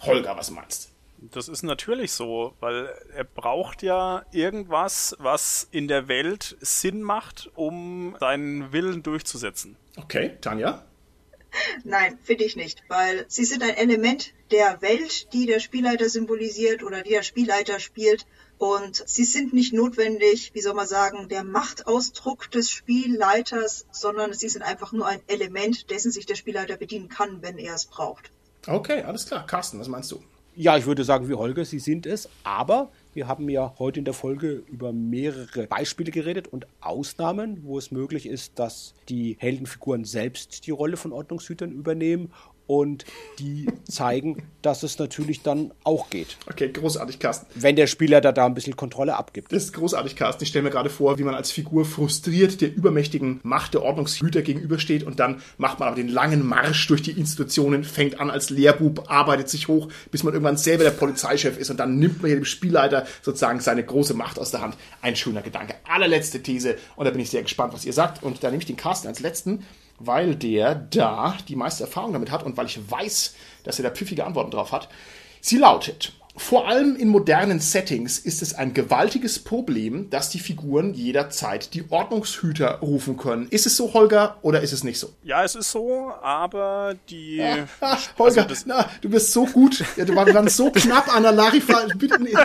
A: Holger, was meinst du?
C: Das ist natürlich so, weil er braucht ja irgendwas, was in der Welt Sinn macht, um seinen Willen durchzusetzen.
A: Okay, Tanja?
D: Nein, finde ich nicht, weil sie sind ein Element der Welt, die der Spielleiter symbolisiert oder die der Spielleiter spielt. Und sie sind nicht notwendig, wie soll man sagen, der Machtausdruck des Spielleiters, sondern sie sind einfach nur ein Element, dessen sich der Spielleiter bedienen kann, wenn er es braucht.
A: Okay, alles klar. Carsten, was meinst du?
B: Ja, ich würde sagen, wie Holger, sie sind es, aber wir haben ja heute in der Folge über mehrere Beispiele geredet und Ausnahmen, wo es möglich ist, dass die Heldenfiguren selbst die Rolle von Ordnungshütern übernehmen und die zeigen, dass es natürlich dann auch geht.
A: Okay, großartig, Carsten.
B: Wenn der Spieler da, da ein bisschen Kontrolle abgibt.
A: Das ist großartig, Carsten. Ich stelle mir gerade vor, wie man als Figur frustriert der übermächtigen Macht der Ordnungshüter gegenübersteht und dann macht man aber den langen Marsch durch die Institutionen, fängt an als Lehrbub, arbeitet sich hoch, bis man irgendwann selber der Polizeichef ist und dann nimmt man hier dem Spielleiter sozusagen seine große Macht aus der Hand. Ein schöner Gedanke. Allerletzte These und da bin ich sehr gespannt, was ihr sagt und da nehme ich den Carsten als letzten weil der da die meiste Erfahrung damit hat und weil ich weiß, dass er da pfiffige Antworten drauf hat. Sie lautet, vor allem in modernen Settings ist es ein gewaltiges Problem, dass die Figuren jederzeit die Ordnungshüter rufen können. Ist es so, Holger, oder ist es nicht so?
C: Ja, es ist so, aber die.
A: Ah, ah, Holger, also na, du bist so gut. Ja, du warst so knapp an der Larifal. Bitte nicht.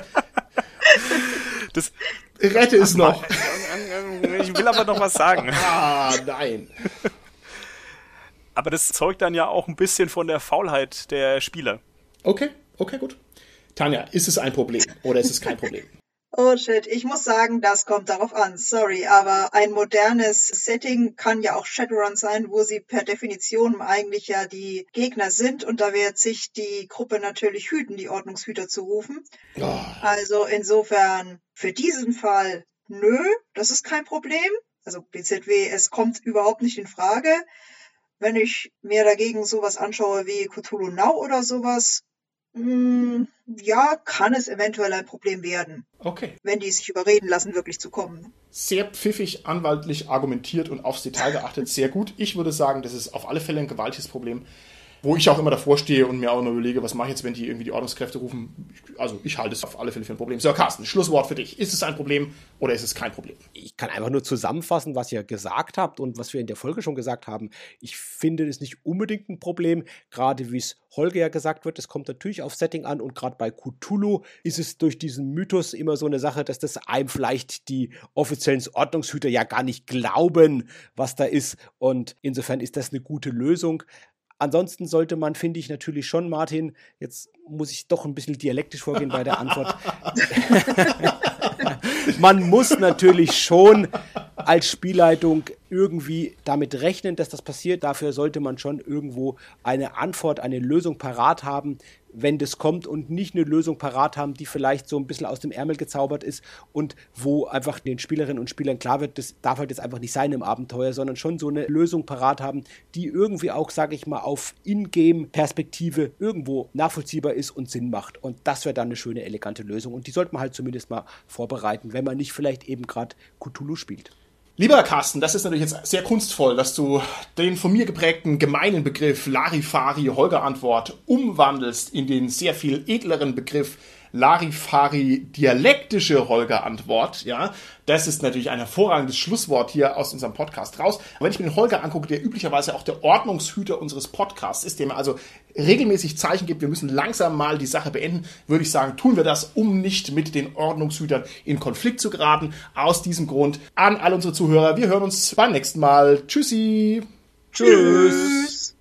A: Das, Rette es noch.
C: Ich will aber noch was sagen.
A: Ah, nein.
C: Aber das zeugt dann ja auch ein bisschen von der Faulheit der Spieler.
A: Okay, okay, gut. Tanja, ist es ein Problem oder ist es kein Problem? [laughs]
D: Oh shit, ich muss sagen, das kommt darauf an. Sorry, aber ein modernes Setting kann ja auch Shadowrun sein, wo sie per Definition eigentlich ja die Gegner sind und da wird sich die Gruppe natürlich hüten, die Ordnungshüter zu rufen. Oh. Also insofern für diesen Fall nö, das ist kein Problem. Also BZW, es kommt überhaupt nicht in Frage. Wenn ich mir dagegen sowas anschaue wie Cthulhu Now oder sowas, mh, hm, ja, kann es eventuell ein Problem werden.
A: Okay.
D: Wenn die sich überreden lassen, wirklich zu kommen.
A: Sehr pfiffig anwaltlich argumentiert und aufs Detail geachtet. Sehr gut. Ich würde sagen, das ist auf alle Fälle ein gewaltiges Problem wo ich auch immer davor stehe und mir auch nur überlege, was mache ich jetzt, wenn die irgendwie die Ordnungskräfte rufen. Also ich halte es auf alle Fälle für ein Problem. So, Carsten, Schlusswort für dich. Ist es ein Problem oder ist es kein Problem?
B: Ich kann einfach nur zusammenfassen, was ihr gesagt habt und was wir in der Folge schon gesagt haben. Ich finde es nicht unbedingt ein Problem, gerade wie es Holger ja gesagt wird, es kommt natürlich auf Setting an und gerade bei Cthulhu ist es durch diesen Mythos immer so eine Sache, dass das einem vielleicht die offiziellen Ordnungshüter ja gar nicht glauben, was da ist und insofern ist das eine gute Lösung. Ansonsten sollte man, finde ich natürlich schon, Martin, jetzt muss ich doch ein bisschen dialektisch vorgehen bei der Antwort. [laughs] man muss natürlich schon als Spielleitung irgendwie damit rechnen, dass das passiert. Dafür sollte man schon irgendwo eine Antwort, eine Lösung parat haben, wenn das kommt und nicht eine Lösung parat haben, die vielleicht so ein bisschen aus dem Ärmel gezaubert ist und wo einfach den Spielerinnen und Spielern klar wird, das darf halt jetzt einfach nicht sein im Abenteuer, sondern schon so eine Lösung parat haben, die irgendwie auch, sage ich mal, auf Ingame-Perspektive irgendwo nachvollziehbar ist und Sinn macht. Und das wäre dann eine schöne, elegante Lösung. Und die sollte man halt zumindest mal vorbereiten, wenn man nicht vielleicht eben gerade Cthulhu spielt.
A: Lieber Carsten, das ist natürlich jetzt sehr kunstvoll, dass du den von mir geprägten gemeinen Begriff Larifari Holger Antwort umwandelst in den sehr viel edleren Begriff Larifari dialektische Holger-Antwort, ja, das ist natürlich ein hervorragendes Schlusswort hier aus unserem Podcast raus. Und wenn ich mir den Holger angucke, der üblicherweise auch der Ordnungshüter unseres Podcasts ist, der mir also regelmäßig Zeichen gibt, wir müssen langsam mal die Sache beenden, würde ich sagen, tun wir das, um nicht mit den Ordnungshütern in Konflikt zu geraten. Aus diesem Grund an all unsere Zuhörer, wir hören uns beim nächsten Mal. Tschüssi.
B: Tschüss.